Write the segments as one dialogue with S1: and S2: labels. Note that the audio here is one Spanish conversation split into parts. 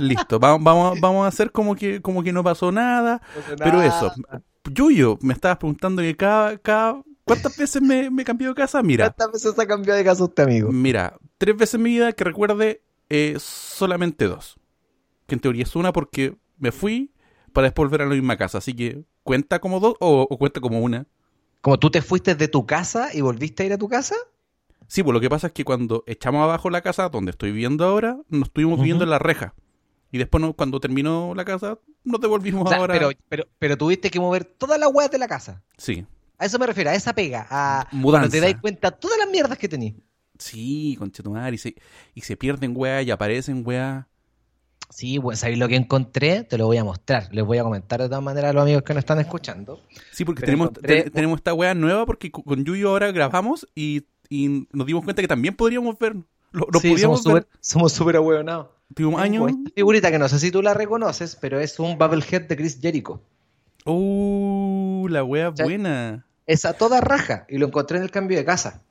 S1: Listo, vamos, vamos, vamos a hacer como que, como que no pasó nada. Pero eso, Yuyo, me estabas preguntando que cada, cada ¿cuántas veces me, me cambiado de casa? Mira.
S2: ¿Cuántas veces ha cambiado de casa usted, amigo?
S1: Mira, tres veces en mi vida que recuerde eh, solamente dos. Que en teoría es una porque me fui para después volver a la misma casa. Así que, ¿cuenta como dos o, o cuenta como una?
S2: ¿Como tú te fuiste de tu casa y volviste a ir a tu casa?
S1: Sí, pues lo que pasa es que cuando echamos abajo la casa donde estoy viviendo ahora, nos estuvimos viviendo en la reja. Y después, no, cuando terminó la casa, nos devolvimos
S2: O sea,
S1: ahora.
S2: pero, pero, pero tuviste que mover todas las weas de la casa.
S1: Sí,
S2: A eso me refiero, a esa pega, a
S1: Mudanza.
S2: te dais cuenta todas las mierdas que tenías.
S1: sí, conchetumar. Y se, y se pierden weas y aparecen weas.
S2: Sí, pues ¿sabéis lo que encontré? Te lo voy a mostrar. Les voy a comentar de todas maneras a los amigos que nos están escuchando.
S1: Sí, porque
S2: Pero
S1: tenemos,
S2: encontré-
S1: te- tenemos esta wea nueva porque con Yuyo ahora grabamos y, y nos dimos cuenta que también podríamos ver. Lo, lo
S2: Sí,
S1: podíamos
S2: somos
S1: ver.
S2: súper somos súper ahueonados.
S1: Años.
S2: Tengo Esta figurita que no sé si tú la reconoces, pero es un Bubblehead de Chris Jericho.
S1: Uh, la wea buena.
S2: Es a toda raja y lo encontré en el cambio de casa.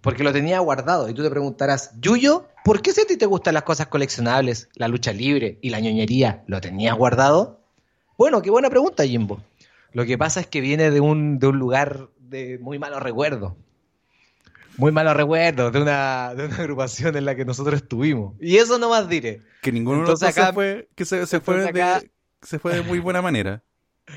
S2: Porque lo tenía guardado. Y tú te preguntarás, Yuyo, ¿por qué si a ti te gustan las cosas coleccionables, la lucha libre y la ñoñería, lo tenías guardado? Bueno, qué buena pregunta, Jimbo. Lo que pasa es que viene de un, de un lugar de muy malos recuerdos. Muy malos recuerdos de una, de una agrupación en la que nosotros estuvimos. Y eso no más diré.
S1: Que ninguno de los dos
S2: acá-
S1: se fue, que se, se fue
S2: acá-
S1: de, se fue de muy buena manera.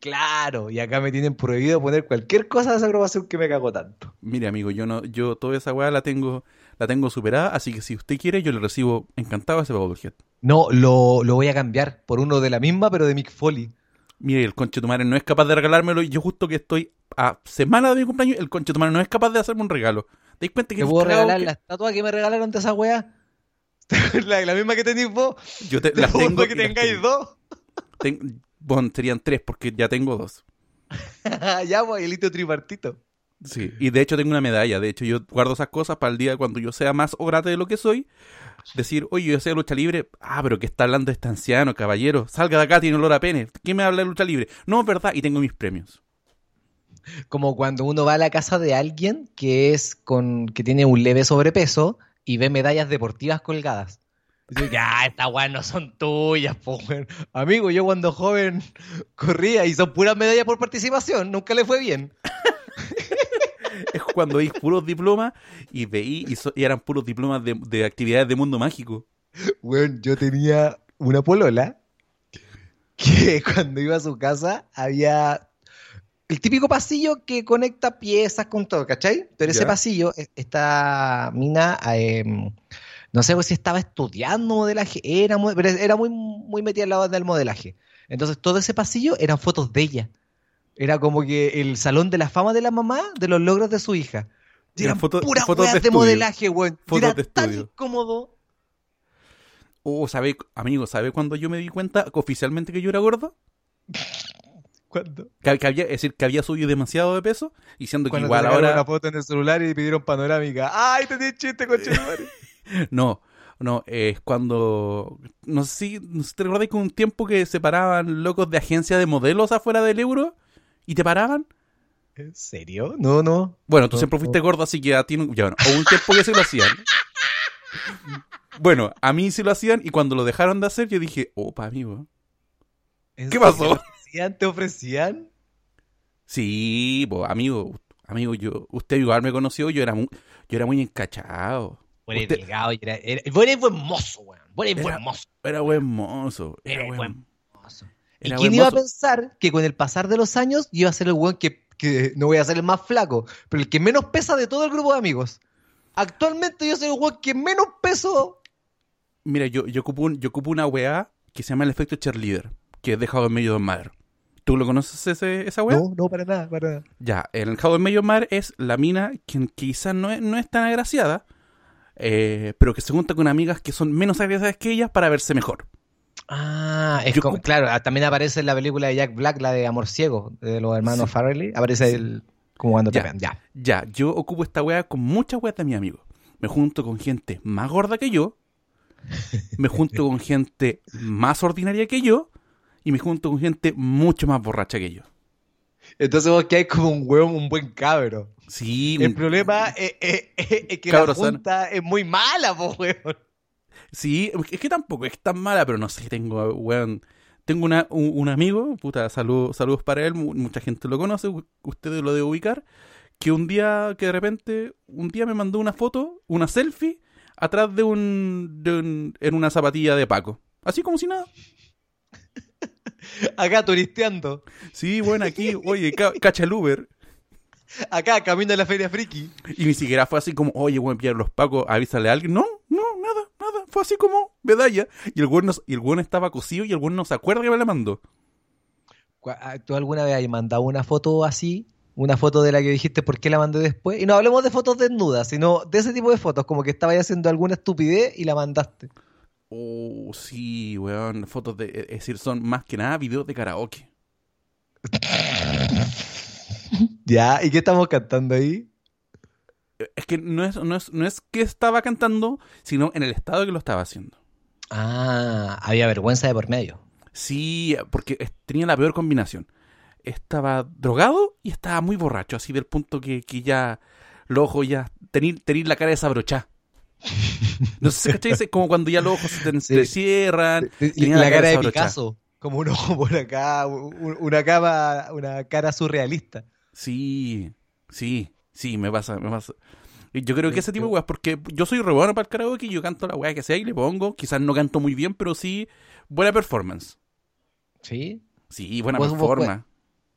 S2: Claro, y acá me tienen prohibido poner cualquier cosa de esa agrupación que me cago tanto.
S1: Mire, amigo, yo no, yo toda esa weá la tengo, la tengo superada, así que si usted quiere, yo le recibo encantado ese Bubblehead.
S2: No, lo, lo voy a cambiar por uno de la misma, pero de Mick Foley.
S1: Mire, el conche tu madre no es capaz de regalármelo y yo justo que estoy a semana de mi cumpleaños, el conche tu no es capaz de hacerme un regalo. ¿Te das cuenta que
S2: ¿Te puedo regalar
S1: que-
S2: la estatua que me regalaron de esa wea? la, la misma que tenéis vos.
S1: Yo te,
S2: Te
S1: las
S2: puedo
S1: tengo
S2: que tengáis
S1: tengo.
S2: dos.
S1: Ten- bueno, serían tres porque ya tengo dos.
S2: ya, pues, el hito tripartito.
S1: Sí, y de hecho tengo una medalla. De hecho, yo guardo esas cosas para el día cuando yo sea más ograte de lo que soy. Decir, oye, yo sé de lucha libre. Ah, pero que está hablando este anciano, caballero. Salga de acá, tiene olor a pene. ¿Quién me habla de lucha libre? No, es verdad, y tengo mis premios.
S2: Como cuando uno va a la casa de alguien que es con que tiene un leve sobrepeso y ve medallas deportivas colgadas. Dice, ya, estas weas no son tuyas, po, weón. Amigo, yo cuando joven corría y son puras medallas por participación, nunca le fue bien.
S1: Es cuando veis puros diplomas y veí y, so- y eran puros diplomas de, de actividades de mundo mágico.
S2: Bueno, yo tenía una polola que cuando iba a su casa había el típico pasillo que conecta piezas con todo, ¿cachai? Pero ese pasillo, e- esta mina, eh, no sé si estaba estudiando modelaje, era muy, pero era muy, muy metida al lado del modelaje. Entonces todo ese pasillo eran fotos de ella. Era como que el salón de la fama de la mamá de los logros de su hija. Y
S1: Eran fotos-
S2: puras
S1: fotos de
S2: de, modelaje, weón. Era
S1: de
S2: tan incómodo.
S1: Oh, ¿sabe, amigo, ¿sabe cuando yo me di cuenta oficialmente que yo era gordo?
S2: ¿Cuándo?
S1: Que, que había, es decir, que había subido demasiado de peso, y siendo que igual
S2: te
S1: ahora...
S2: una foto en el celular y pidieron panorámica. ¡Ay, tenés chiste, conchetumare!
S1: No, no, es cuando. No sé si, no sé te recuerdas que un tiempo que se paraban locos de agencia de modelos afuera del euro y te paraban.
S2: ¿En serio? No, no.
S1: Bueno, tú
S2: No,
S1: siempre fuiste
S2: no.
S1: gordo, así que a ti ya, bueno, hubo un tiempo que se lo hacían. Bueno, a mí sí lo hacían y cuando lo dejaron de hacer, yo dije, opa, amigo.
S2: ¿En
S1: ¿Qué
S2: serio?
S1: pasó?
S2: ¿Te ofrecían? ¿Te ofrecían?
S1: Sí, pues, amigo, amigo, yo, usted igual me conoció, yo era muy, yo era muy encachado.
S2: Eres
S1: Usted-
S2: delgado era, era- eres buen mozo, weón. Eres
S1: Era-
S2: buen mozo.
S1: Era buen mozo, era buen,
S2: buen mozo. ¿Y
S1: era
S2: quién
S1: buen
S2: iba a pensar que con el pasar de los años yo iba a ser el weón que, que no voy a ser el más flaco, pero el que menos pesa de todo el grupo de amigos? Actualmente yo soy el weón que menos peso.
S1: Mira, yo, yo, ocupo un- yo ocupo una weá que se llama el efecto cheerleader, que es de How I Met Your Mother. ¿Tú lo conoces ese, esa weá?
S2: No, no, para nada, para nada.
S1: Ya, en el How I Met Your Mother es la mina que quizás no es, no es tan agraciada, eh, pero que se junta con amigas que son menos agraciadas que ellas para verse mejor.
S2: Ah, es
S1: Yo
S2: como,
S1: ocupo-
S2: claro, ah, también aparece en la película de Jack Black, la de Amor Ciego, de los hermanos
S1: Sí.
S2: Farrelly. Aparece el, como cuando te
S1: Ya.
S2: pegan. Ya.
S1: Ya, yo ocupo esta weá con muchas weas de mis amigos. Me junto con gente más gorda que yo, me junto con gente más ordinaria que yo, y me junto con gente mucho más borracha que yo.
S2: Entonces vos que hay como un hueón, un buen cabro.
S1: Sí,
S2: El problema es, es- es- es que la
S1: sano.
S2: junta es muy mala, po, weón.
S1: Sí, es que tampoco es tan mala, pero no sé, tengo, weón. Tengo una, un, un amigo, puta, salud, saludos para él, mu- mucha gente lo conoce, ustedes lo deben ubicar, que un día, que de repente, un día me mandó una foto, una selfie, atrás de un, de un en una zapatilla de Paco. Así como si nada.
S2: Acá turisteando.
S1: Sí, bueno, aquí, oye, ca- cacha el Uber.
S2: Acá, camino a la Feria Friki.
S1: Y ni siquiera fue así como, oye, weón, pillar los pacos, avísale a alguien. No, no, nada, nada. Fue así como medalla. Y el weón, no- y el weón estaba cosido y el weón no se acuerda que me la mandó.
S2: Ah, ¿Tú alguna vez has mandado una foto así? Una foto de la que dijiste por qué la mandé después. Y no hablemos de fotos desnudas, sino de ese tipo de fotos, como que estabas haciendo alguna estupidez y la mandaste.
S1: Oh, sí, weón. Fotos de. Es decir, son más que nada videos de karaoke.
S2: Ya, ¿y qué estamos cantando ahí?
S1: Es que no es, no es, no es que estaba cantando, sino en el estado que lo estaba haciendo.
S2: Ah, había vergüenza de por medio.
S1: Sí, porque tenía la peor combinación. Estaba drogado y estaba muy borracho, así del punto que, que ya los ojos ya tenía la cara desabrochada. No sé si cachai, es como cuando ya los ojos se te,
S2: Sí.
S1: te cierran.
S2: Y la, cara de. Picasso, como un ojo por acá, un- una cama, una cara surrealista.
S1: Sí, sí, sí, me pasa, me pasa. Yo creo que ese tipo de weas, porque yo soy re bueno para el karaoke y yo canto la wea que sea y le pongo. Quizás no canto muy bien, pero sí, buena performance.
S2: ¿Sí?
S1: Sí, buena
S2: vos
S1: performance.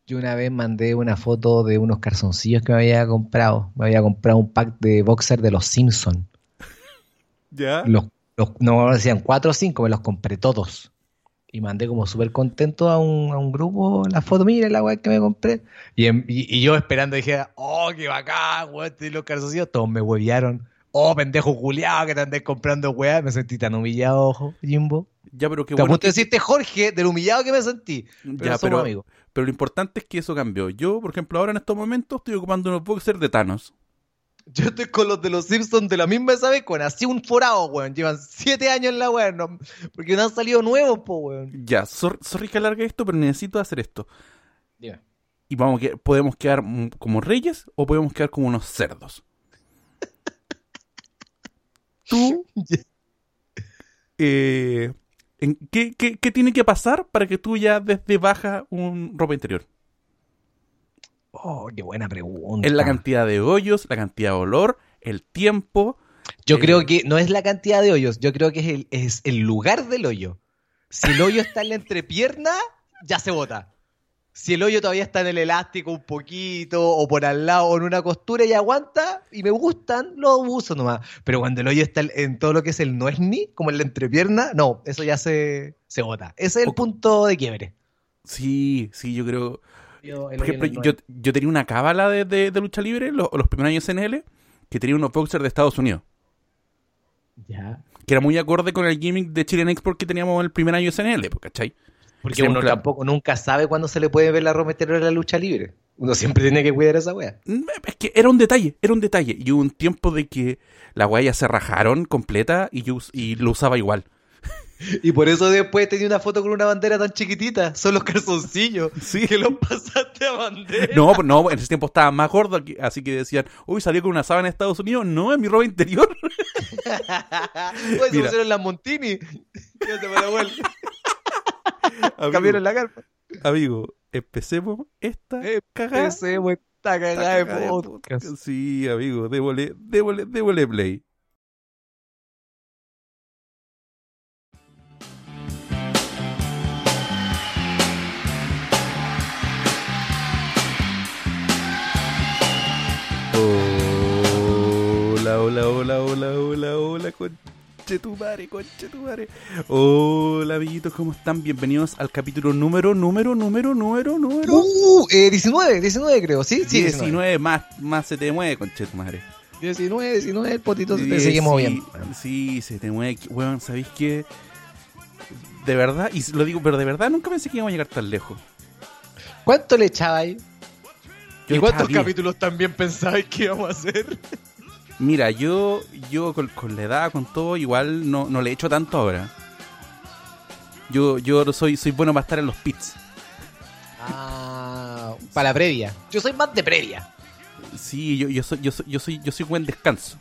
S2: Yo una vez mandé una foto de unos calzoncillos que me había comprado. Me había comprado un pack de boxer de los Simpsons.
S1: ¿Ya?
S2: Los, los- no decían cuatro o cinco, me los compré todos. Y mandé como súper contento a un, a un grupo la foto, mira la weá que me compré. Y, en- y- y yo esperando dije, oh, qué bacán, weón, te di los calzoncillos. Todos me huevearon. Oh, pendejo culiado que te andés comprando weá. Me sentí tan humillado, ojo, Jimbo.
S1: Ya, pero qué
S2: Te
S1: bueno.
S2: de decirte, Jorge, del humillado que me sentí. Pero
S1: Ya, pero,
S2: amigos.
S1: pero lo importante es que eso cambió. Yo, por ejemplo, ahora en estos momentos estoy ocupando unos boxers de Thanos.
S2: Yo estoy con los de los Simpsons de la misma esa vez, con así un forado, weón. Llevan siete años en la weón, no- porque no han salido nuevos, po, weón.
S1: Ya, sor- sorry que alargue esto, pero necesito hacer esto.
S2: Dime.
S1: Y vamos, que podemos quedar como reyes o podemos quedar como unos cerdos. Tú, eh, en- ¿qué, qué, qué tiene que pasar para que tú ya desde baja un ropa interior?
S2: Oh, qué buena pregunta.
S1: Es la cantidad de hoyos, la cantidad de olor, el tiempo.
S2: Yo
S1: Eh,
S2: creo que no es la cantidad de hoyos, yo creo que es el, es el lugar del hoyo. Si el hoyo está en la entrepierna, ya se bota. Si el hoyo todavía está en el elástico un poquito, o por al lado, o en una costura y aguanta, y me gustan, lo uso nomás. Pero cuando el hoyo está en todo lo que es el no es ni, como en la entrepierna, no, eso ya se, se bota. Ese es el
S1: O-
S2: punto de quiebre.
S1: Sí, sí, yo creo.
S2: Yo-
S1: Por ejemplo,
S2: en
S1: yo, yo tenía una cábala de, de- de lucha libre los, los primeros años en SNL que tenía unos boxers de Estados Unidos.
S2: Ya.
S1: Que era muy acorde con el gimmick de Chilean Export que teníamos en el primer año de SNL, pues, ¿cachai?
S2: Porque uno
S1: claro.
S2: tampoco nunca sabe cuándo se le puede ver la interior a la lucha libre. Uno siempre tiene que cuidar esa wea.
S1: Mm, Es que era un detalle, era un detalle. Y hubo un tiempo de que la guaya se rajaron completa y yo y lo usaba igual.
S2: Y por eso después tenía una foto con una bandera tan chiquitita. Son los calzoncillos.
S1: Sí.
S2: Que los pasaste a bandera.
S1: No, no, en ese tiempo estaba más gordo, así que decían, uy, salió con una sábana en Estados Unidos. No, es mi ropa interior.
S2: Pues se pusieron las Montini. Me la vuelta. Cambiaron la carpa.
S1: amigo, empecemos esta cagada.
S2: Ese pues, esta cagada de
S1: cagada
S2: podcast.
S1: Sí, amigo, démosle, démosle, démosle play. Hola, hola, hola, hola, hola, hola, conchetumare, conchetumare. Hola, amiguitos, ¿cómo están? Bienvenidos al capítulo número, número, número, número, número.
S2: Uh, eh, 19, 19 creo, ¿sí? Sí,
S1: 19 más, más se te mueve, conchetumare.
S2: 19, 19, el potito se te seguimos
S1: sí,
S2: bien.
S1: Sí, se te mueve. Weón, ¿sabéis qué? De verdad, y lo digo, pero de verdad nunca pensé que íbamos a llegar tan lejos.
S2: ¿Cuánto le echaba ahí?
S1: Yo
S2: ¿Y cuántos capítulos también pensabais que íbamos a hacer?
S1: Mira, yo, yo con, con la edad, con todo, igual no, no le echo tanto ahora. Yo, yo soy, soy bueno para estar en los pits.
S2: Ah, para la previa. Yo soy más de previa.
S1: Sí, yo, yo soy, yo soy, yo soy, yo soy buen descanso.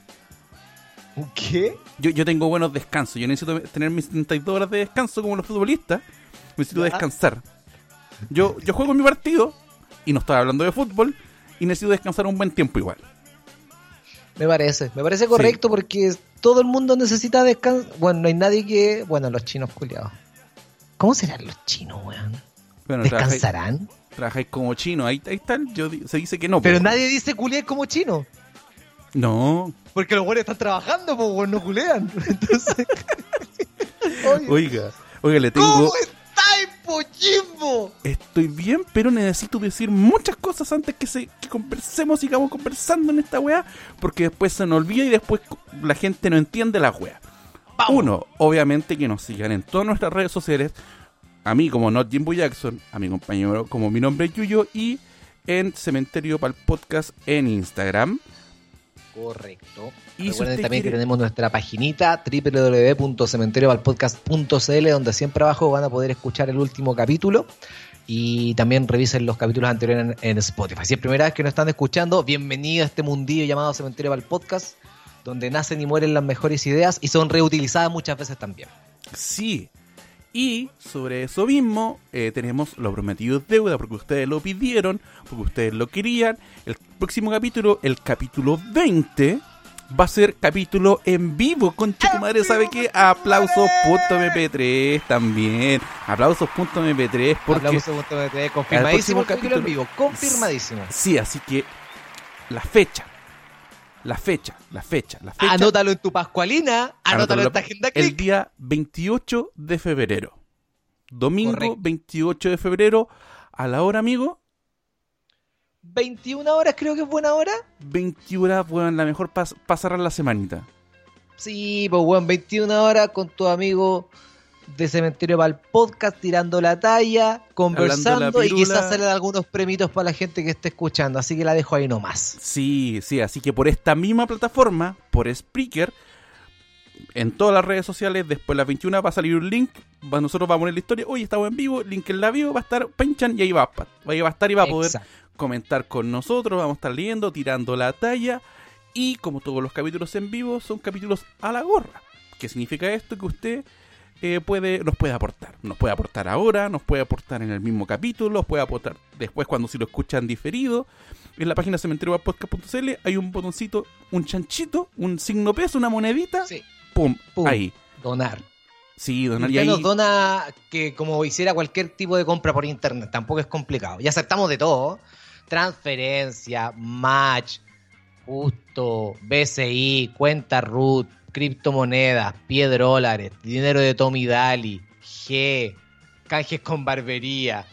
S2: ¿Qué?
S1: Yo, yo tengo buenos descansos. Yo necesito tener mis 72 horas de descanso como los futbolistas. Necesito
S2: Ya.
S1: descansar. Yo, yo juego mi partido y no estoy hablando de fútbol y necesito descansar un buen tiempo igual.
S2: Me parece, me parece correcto porque todo el mundo necesita descanso. Bueno, no hay nadie que. Bueno, los chinos culiados. ¿Cómo serán los chinos, weón?
S1: Bueno,
S2: ¿Descansarán?
S1: trabajáis como chino. Ahí, ahí está. Yo, se dice que no.
S2: Pero
S1: po.
S2: nadie dice culiar como chino.
S1: No.
S2: Porque los buenos están trabajando, pues weón, no culean. Entonces.
S1: Oiga, oiga, le tengo.
S2: ¿Cómo estáis, Pojimbo?
S1: Estoy bien, pero necesito decir muchas cosas antes que, se, que conversemos, sigamos conversando en esta weá, porque después se nos olvida y después la gente no entiende la weá. Uno, obviamente que nos sigan en todas nuestras redes sociales, a mí como Not Jimbo Jackson, a mi compañero como mi nombre es Yuyo, y en Cementerio para el Podcast en Instagram.
S2: Correcto.
S1: Y
S2: Recuerden también
S1: quiere-
S2: que tenemos nuestra paginita www.cementeriovalpodcast.cl donde siempre abajo van a poder escuchar el último capítulo y también revisen los capítulos anteriores en, en Spotify. Si es primera vez que nos están escuchando, bienvenido a este mundillo llamado Cementerio Val Podcast, donde nacen y mueren las mejores ideas y son reutilizadas muchas veces también.
S1: Sí. Y sobre eso mismo, eh, tenemos lo prometido deuda, porque ustedes lo pidieron, porque ustedes lo querían. El próximo capítulo, el capítulo 20, va a ser capítulo en vivo. Con tu madre, ¿sabe qué? Aplausos.mp3 también. Aplausos.mp3 porque...
S2: Hablamos de punto de TV, confirmadísimo
S1: próximo
S2: el capítulo en vivo, confirmadísimo.
S1: Sí, así que la fecha, la fecha, la fecha, la fecha.
S2: Anótalo en tu Pascualina, anótalo en tu agenda
S1: el
S2: click.
S1: día 28 de febrero. Domingo
S2: Correcto.
S1: 28 de febrero. A la hora, amigo,
S2: 21 horas creo que es buena hora.
S1: 21 horas, weón, la mejor para cerrar la semanita.
S2: Sí, pues weón, 21 horas con tu amigo de Cementerio para el podcast, tirando la talla, conversando
S1: la
S2: y quizás salen algunos premitos para la gente que esté escuchando, así que la dejo ahí nomás.
S1: Sí, sí, así que por esta misma plataforma, por Spreaker, en todas las redes sociales, después de las 21 va a salir un link. Nosotros vamos a poner la historia. Hoy estamos en vivo, link en la bio, va a estar, pinchan y ahí va, ahí va a estar y va a poder
S2: Exacto.
S1: comentar con nosotros, vamos a estar leyendo, tirando la talla. Y como todos los capítulos en vivo, son capítulos a la gorra. ¿Qué significa esto? Que usted eh, puede, nos puede aportar. Nos puede aportar ahora, nos puede aportar en el mismo capítulo, nos puede aportar después cuando si lo escuchan diferido. En la página cementeriopodcast.cl hay un botoncito, un chanchito, un signo peso, una monedita.
S2: Sí,
S1: Pum,
S2: Pum.
S1: ahí.
S2: donar.
S1: Sí, donar y ahí.
S2: nos dona que como hiciera cualquier tipo de compra por internet, tampoco es complicado. Y aceptamos de todo. Transferencia, match, justo, BCI, cuenta root, criptomonedas, pie dólares, dinero de Tommy Daly, G, canjes con barbería,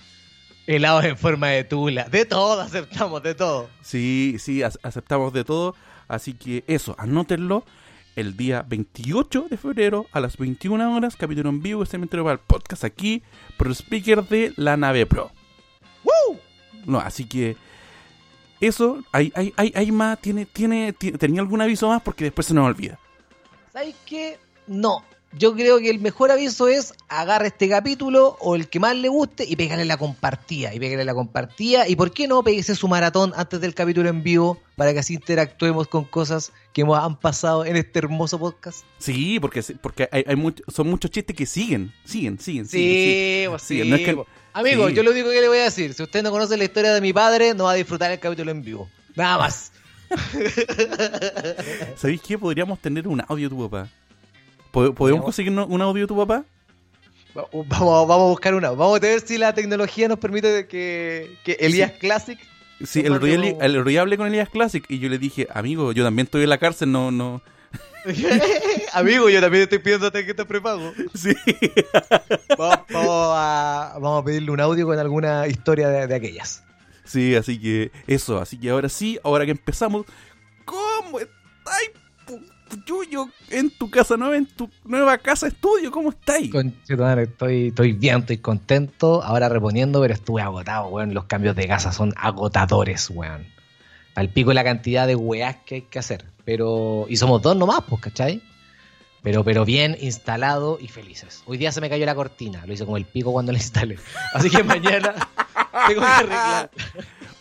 S2: helados en forma de tula. De todo aceptamos, de todo.
S1: Sí, sí, ac- aceptamos de todo. Así que eso, anótenlo. El día 28 de febrero a las 21 horas, capítulo en vivo Cementerio para el podcast aquí por el speaker de la nave Pro.
S2: ¡Woo!
S1: No, así que eso, hay, hay, hay, hay más, tiene, tiene, tiene- tenía algún aviso más porque después se nos olvida.
S2: ¿Sabes qué? No. Yo creo que el mejor aviso es agarre este capítulo o el que más le guste y pégale la compartida. Y pégale la compartida. Y por qué no péguese su maratón antes del capítulo en vivo para que así interactuemos con cosas que hemos- han pasado en este hermoso podcast.
S1: Sí, porque, porque hay, hay much- son muchos chistes que siguen, siguen, siguen.
S2: Sí,
S1: siguen,
S2: pues
S1: Sí,
S2: sí.
S1: no es que-
S2: pues. Amigo,
S1: sí.
S2: yo lo único que le voy a decir, si usted no conoce la historia de mi padre, no va a disfrutar el capítulo en vivo. Nada más.
S1: ¿Sabéis qué? Podríamos tener un audio de tu papá. ¿Pod- ¿Podemos
S2: Podríamos.
S1: conseguir un- audio de tu papá?
S2: Vamos, vamos a buscar una. Vamos a ver si la tecnología nos permite que, que Elías Classic
S1: Sí, el
S2: como-
S1: día hablé con Elías Classic y yo le dije, amigo, yo también estoy en la cárcel, no, no.
S2: Amigo, yo también estoy pidiendo tarjeta prepago.
S1: Sí.
S2: Vamos, vamos a, vamos a pedirle un audio con alguna historia de, de aquellas.
S1: Sí, así que eso, así que ahora sí, ahora que empezamos, ¿cómo estáis, Yuyo, en tu casa nueva, en tu nueva casa estudio? ¿Cómo estáis?
S2: Estoy, estoy bien, estoy contento. Ahora reponiendo, pero estuve agotado, weón. Los cambios de casa son agotadores, weón. Al pico la cantidad de weás que hay que hacer. Pero. Y somos dos nomás, pues, ¿cachai? Pero, pero bien instalado y felices. Hoy día se me cayó la cortina. Lo hice como el pico cuando la instalé. Así que mañana tengo que arreglar.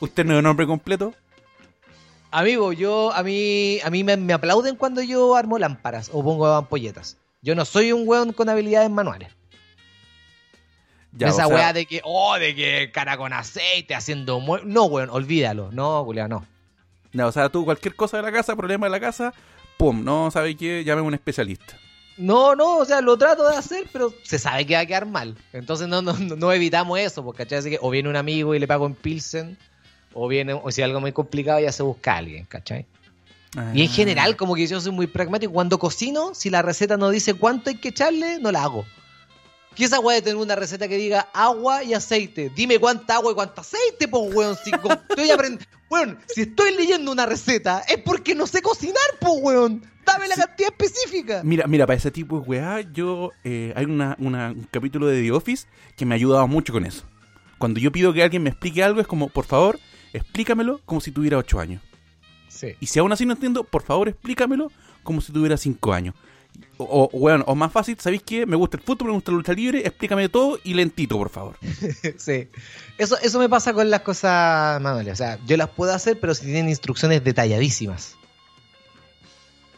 S1: ¿Usted no es un nombre completo?
S2: Amigo, yo a mí a mí me, me aplauden cuando yo armo lámparas o pongo ampolletas. Yo no soy un weón con habilidades manuales.
S1: Ya,
S2: Esa
S1: o sea,
S2: weá de que, oh, de que cara con aceite haciendo No, weón, olvídalo. No, Julián, no.
S1: ya, o sea, tú cualquier cosa de la casa, problema de la casa, pum, no sabe qué, llame a un especialista.
S2: No, no, o sea, lo trato de hacer, pero se sabe que va a quedar mal. Entonces no, no, no- evitamos eso, porque ¿cachai? Así que o viene un amigo y le pago en Pilsen, o viene, o si algo muy complicado ya se busca a alguien, ¿cachai? Y en
S1: Ah.
S2: general, como que yo soy muy pragmático. Cuando cocino, si la receta no dice cuánto hay que echarle, no la hago. ¿Qué esa weá de tener una receta que diga agua y aceite? Dime cuánta agua y cuánto aceite, pues weón. Si estoy aprend- Weón, si estoy leyendo una receta, es porque no sé cocinar, pues weón. Dame la
S1: Sí.
S2: cantidad específica.
S1: Mira, mira, para ese tipo de weá, yo. eh, hay una, una- un capítulo de The Office que me ha ayudado mucho con eso. Cuando yo pido que alguien me explique algo, es como, por favor, explícamelo como si tuviera 8 años.
S2: Sí.
S1: Y si aún así no entiendo, por favor, explícamelo como si tuviera 5 años. O, o, weón, o más fácil, ¿sabéis qué? Me gusta el fútbol, me gusta la lucha libre, explícame todo y lentito, por favor.
S2: Sí. Eso, eso me pasa con las cosas manuales. O sea, yo las puedo hacer, pero si tienen instrucciones detalladísimas.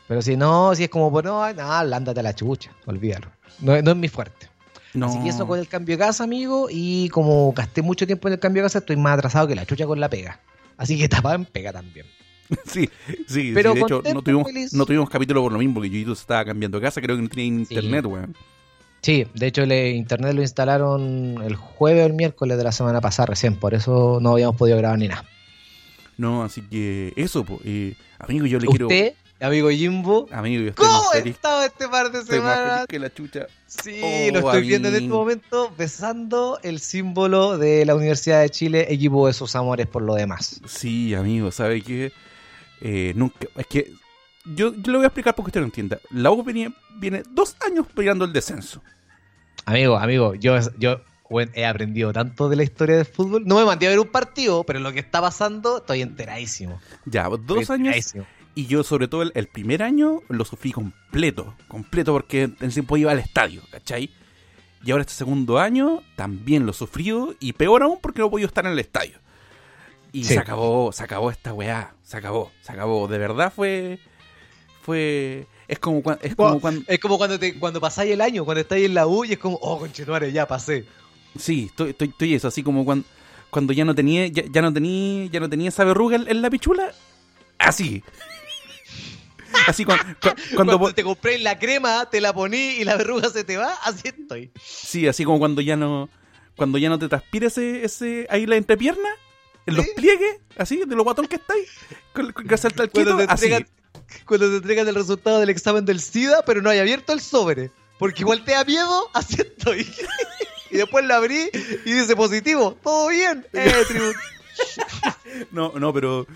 S2: Pero si no, si es como, pues no, no, ándate a la chucha, olvídalo. No, no es mi fuerte.
S1: No.
S2: Así que eso con el cambio de casa, amigo. Y como gasté mucho tiempo en el cambio de casa, estoy más atrasado que la chucha con la pega. Así que tapado en pega también.
S1: Sí, sí,
S2: Pero
S1: sí, de hecho, no tuvimos,
S2: feliz.
S1: no tuvimos capítulo por lo mismo, porque se estaba cambiando de casa, creo que no tenía internet, weón.
S2: Sí, de hecho el internet lo instalaron el jueves o el miércoles de la semana pasada recién, por eso no habíamos podido grabar ni nada.
S1: No, así que eso, po, eh, amigo, yo le quiero...
S2: Usted, amigo Jimbo,
S1: Amigo, yo estoy
S2: ¿cómo ha estado este par de
S1: estoy más feliz
S2: semanas?
S1: que la chucha.
S2: Sí,
S1: Oh,
S2: lo estoy viendo en este momento besando el símbolo de la Universidad de Chile, equipo de sus amores por lo demás.
S1: Sí, amigo, ¿sabe qué? Eh, nunca... Es que yo, yo le voy a explicar porque usted no entienda. La U viene, viene dos años peleando el descenso.
S2: Amigo, amigo, yo, yo bueno, he aprendido tanto de la historia del fútbol. No me mandé a ver un partido, pero lo que está pasando estoy enteradísimo.
S1: Ya, dos
S2: Estoy
S1: años
S2: enteradísimo.
S1: Y yo, sobre todo, el, el primer año lo sufrí completo. Completo porque en tiempo iba al estadio, ¿cachai? Y ahora este segundo año también lo sufrió. Y peor aún porque no he podido estar en el estadio. Y
S2: Sí.
S1: se acabó, se acabó esta weá. Se acabó, se acabó. De verdad fue. Fue. Es como, cuan- es como cuando.
S2: Es como cuando te, cuando pasáis el año, cuando estáis en la U y es como, oh, conchetuare, ya pasé.
S1: Sí, estoy, estoy, estoy eso. Así como cuando, cuando ya no tenía. Ya, ya no tenía. Ya no tenía esa verruga en, en la pichula. Así. Así cuando, cuando,
S2: Cuando, te compré la crema, te la poní y la verruga se te va, así estoy.
S1: Sí, así como cuando ya no cuando ya no te transpira ese, ese ahí la entrepierna, en los pliegues, así, de lo guatón que estáis, con, con
S2: Cuando te,
S1: así.
S2: entregan, cuando te entregan el resultado del examen del SIDA, pero no hay abierto el sobre. Porque igual te da miedo, así estoy. y después lo abrí y dice positivo. Todo bien. Eh,
S1: No, no, pero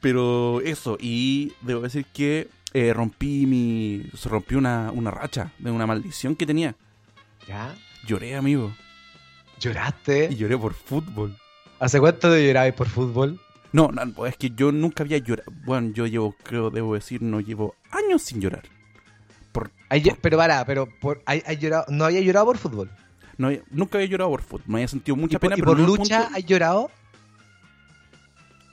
S1: pero eso, y debo decir que eh, rompí mi se rompió una, una racha de una maldición que tenía.
S2: ¿Ya?
S1: Lloré, amigo, y
S2: ¿Lloraste?
S1: lloré por fútbol.
S2: ¿Hace cuánto te llorabas por fútbol?
S1: No, no, es que yo nunca había llorado. Bueno, yo llevo, creo, debo decir, no llevo años sin llorar. Por,
S2: Ay, yo- pero para, pero por, hay, hay llorado, no había llorado por fútbol.
S1: no nunca había llorado por fútbol. Me había sentido mucha
S2: ¿Y por,
S1: pena,
S2: y por lucha
S1: punto-
S2: has llorado?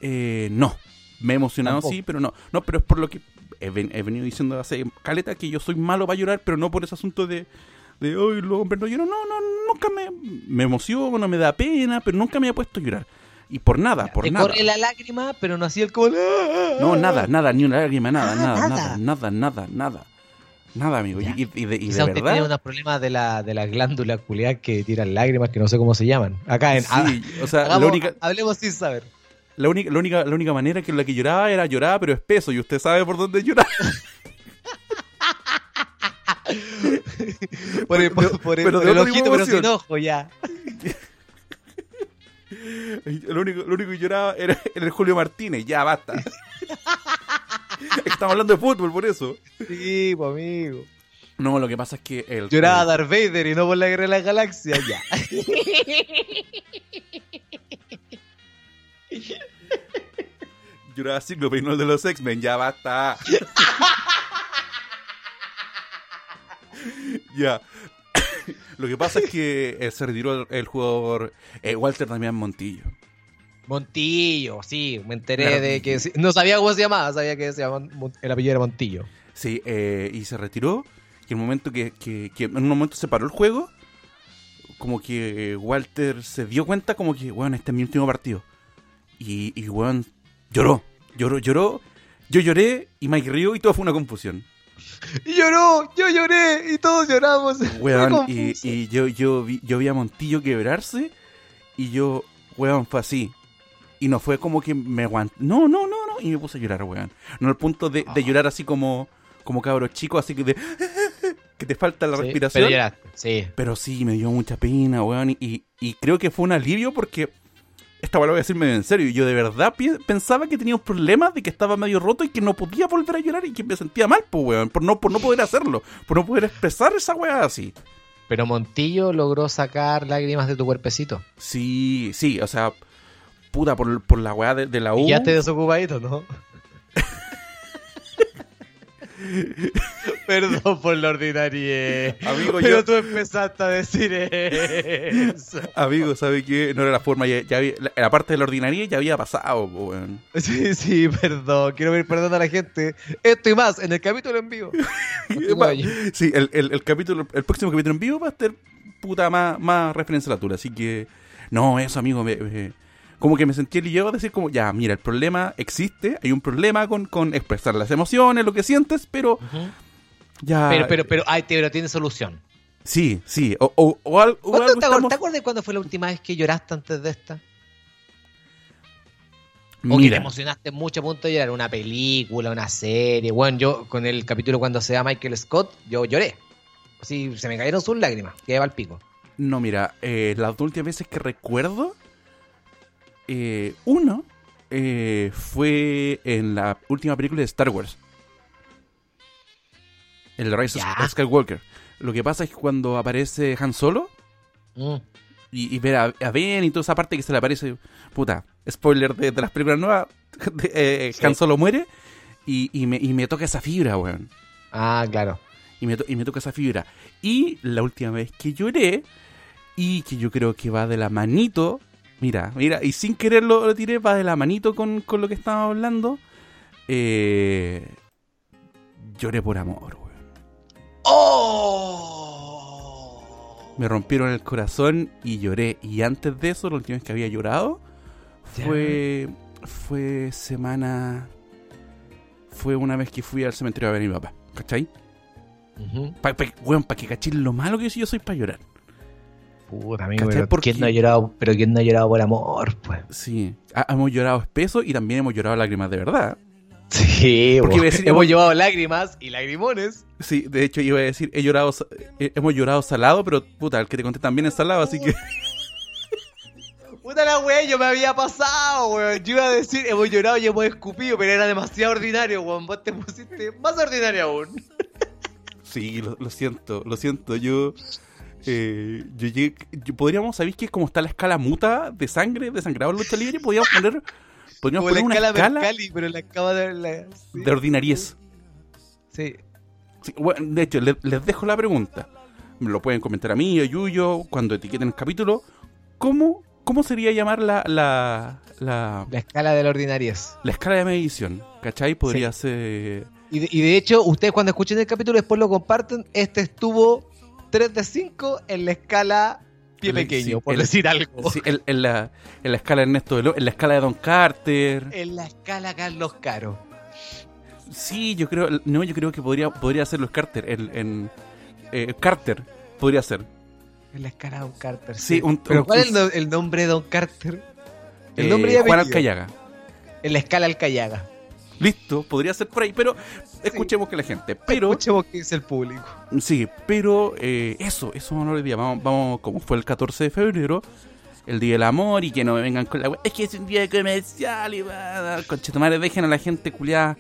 S1: Eh, no. Me he emocionado,
S2: Tampoco.
S1: sí, pero no. No, pero es por lo que he, ven- he venido diciendo hace caleta que yo soy malo para llorar, pero no por ese asunto de, de hoy los hombres no lloran. No, no, nunca me, me emociono, me da pena, pero nunca me he puesto a llorar. Y por nada, por
S2: te
S1: nada.
S2: corre la lágrima, pero no así el como...
S1: No, nada, nada, ni una lágrima, nada,
S2: Ah,
S1: nada,
S2: nada.
S1: nada, nada, nada, nada. Nada, amigo.
S2: Ya.
S1: Y, y de, y de
S2: usted tiene
S1: verdad.
S2: unos problemas de la, de la glándula culiar que tiran lágrimas que no sé cómo se llaman. Acá en...
S1: Sí, o sea, la
S2: hagamos-
S1: única,
S2: Hablemos sin saber.
S1: la, única, la, única, la única manera que la que lloraba era lloraba, pero espeso, y usted sabe por dónde llorar.
S2: Por el, por, por el-
S1: pero
S2: por el ojito, pero sin ojo, ya.
S1: Lo único, lo único que lloraba era, era el Julio Martínez, ya basta. Estamos hablando de fútbol, por eso.
S2: Sí, pues amigo.
S1: No, lo que pasa es que el.
S2: Lloraba
S1: el-
S2: Darth Vader y no por la guerra de las galaxias, ya.
S1: lloraba Cíclope y no el de los X-Men, ya basta. ya. Lo que pasa es que eh, se retiró el, el jugador eh, Walter Damián Montillo.
S2: Montillo, sí, me enteré
S1: Claro.
S2: de que no sabía cómo se llamaba, sabía que se llamaba el apellido era Montillo.
S1: Sí, eh, y se retiró. Y en el momento que, que, que en un momento se paró el juego, como que eh, Walter se dio cuenta como que, weón, este es mi último partido. Y, y weón, lloró, lloró, lloró. Yo lloré y Mike rió y todo fue una confusión.
S2: Y lloró, yo lloré y todos lloramos.
S1: Weón, y, yo, yo, vi, yo vi a Montillo quebrarse y yo, weón, fue así. Y no fue como que me aguanté. No, no, no, no. Y me puse a llorar, weón. No al punto de, de llorar así como, como cabros chicos, así que de, que te falta la
S2: Sí,
S1: respiración.
S2: Pero lloraste, sí.
S1: Pero sí, me dio mucha pena, weón. Y, y creo que fue un alivio porque. Esta lo voy a decir medio en serio. Yo de verdad pensaba que tenía un problema de que estaba medio roto y que no podía volver a llorar y que me sentía mal, pues, weón. Por no, por no poder hacerlo. Por no poder expresar esa weá así.
S2: Pero Montillo logró sacar lágrimas de tu cuerpecito.
S1: Sí, sí, o sea. Puta, por, por la weá de, de la U.
S2: Y ya te desocupadito, ¿no? Perdón por la ordinaria.
S1: Amigo,
S2: Pero
S1: yo-
S2: tú empezaste a decir eso.
S1: Amigo, ¿sabe qué? No era la forma. Ya, ya había- la, parte de la ordinaria ya había pasado, weón.
S2: Sí, sí, perdón. Quiero pedir perdón a la gente. Esto y más en el capítulo en vivo.
S1: Sí, el, el, el capítulo, el próximo capítulo en vivo va a estar puta más, más referencia a la altura. Así que, no, eso, amigo, me- me- como que me sentí aliviado a decir como, ya, mira, el problema existe, hay un problema con, con expresar las emociones, lo que sientes, pero ya...
S2: Pero, pero, pero, ay, te- pero tiene solución.
S1: Sí, sí, o, o, o al- o
S2: ¿Cuándo
S1: algo
S2: te,
S1: estamos-
S2: ¿Te acuerdas cuándo fue la última vez que lloraste antes de esta? O que te
S1: Mira,
S2: emocionaste mucho a punto de llorar. Una película, una serie. Bueno, yo con el capítulo cuando se da Michael Scott, yo lloré. Así, se me cayeron sus lágrimas. Quedé al pico.
S1: no, mira, eh, las últimas veces que recuerdo, eh, uno eh, fue en la última película de Star Wars. El Rise of Skywalker. Lo que pasa es que cuando aparece Han Solo
S2: Mm.
S1: y, y ver a, a Ben y toda esa parte que se le aparece, puta, spoiler de, de las películas nuevas, de- eh,
S2: Sí.
S1: Han Solo muere y, y me, y me toca esa fibra, weón.
S2: Ah, claro.
S1: Y me, to- y me toca esa fibra. Y la última vez que lloré, y que yo creo que va de la manito, mira, mira, y sin quererlo lo tiré, va de la manito con, con lo que estábamos hablando, eh, lloré por amor, weón.
S2: ¡Oh!
S1: Me rompieron el corazón y lloré. Y antes de eso, la última vez que había llorado fue. Fue semana. Fue una vez que fui al cementerio a ver a mi papá. ¿Cachai? Pa, pa- weón, para que cachis lo malo que yo soy para llorar.
S2: Puta, amigo, pero
S1: Porque-
S2: ¿quién no ha llorado? Pero ¿quién no ha llorado por amor, pues?
S1: Sí. Ha- hemos llorado espeso y también hemos llorado lágrimas de verdad.
S2: Sí,
S1: Porque decir-
S2: hemos llevado lágrimas y lagrimones.
S1: Sí, de hecho iba a decir, he llorado, hemos llorado salado, pero puta, el que te conté también es salado, así que.
S2: Puta la wea, yo me había pasado, weón. Yo iba a decir, hemos llorado y hemos escupido, pero era demasiado ordinario, weón. Vos te pusiste más ordinario aún.
S1: Sí, lo, lo siento, lo siento. Yo. Eh, yo llegué. yo- podríamos, ¿sabéis que como está la escala muta de sangre, de sangrado en lucha libre? Podríamos poner. Podríamos
S2: la
S1: poner una
S2: escala
S1: escala
S2: Mercalli, pero la acaba de... La... Sí.
S1: de ordinariez.
S2: Sí.
S1: Sí, bueno, de hecho, le- les dejo la pregunta. Me lo pueden comentar a mí, a Yuyo, cuando etiqueten el capítulo. ¿Cómo, cómo sería llamar la, la, la,
S2: La escala de la ordinariez.
S1: la escala de medición? ¿Cachai? Podría ser.
S2: Y de, y de hecho, ustedes cuando escuchen el capítulo después lo comparten. Este estuvo 3 de 5 en la escala pie
S1: El-
S2: pequeño,
S1: sí,
S2: por
S1: el-
S2: decir algo.
S1: Sí, en, en la, en la escala de Ernesto de Lo- en la escala de Don Carter.
S2: En la escala Carlos Caro.
S1: Sí, yo creo, no, yo creo que podría, podría ser los Carter, en, en eh, Carter podría ser.
S2: En la escala Don Carter.
S1: Sí, un-
S2: Pero
S1: un-
S2: ¿cuál es el, el nombre de Don Carter? El
S1: Eh,
S2: nombre y
S1: Juan. Alcayaga.
S2: En la escala Alcayaga.
S1: Listo, podría ser por ahí, pero escuchemos que la gente. Pero
S2: Escuchemos qué dice el público.
S1: sí, pero eh, eso, eso hablar hoy día. Vamos, vamos, como fue el 14 de febrero, el día del amor y que no me vengan con la es que es un día comercial y va, conchetumare, dejen a la gente culiada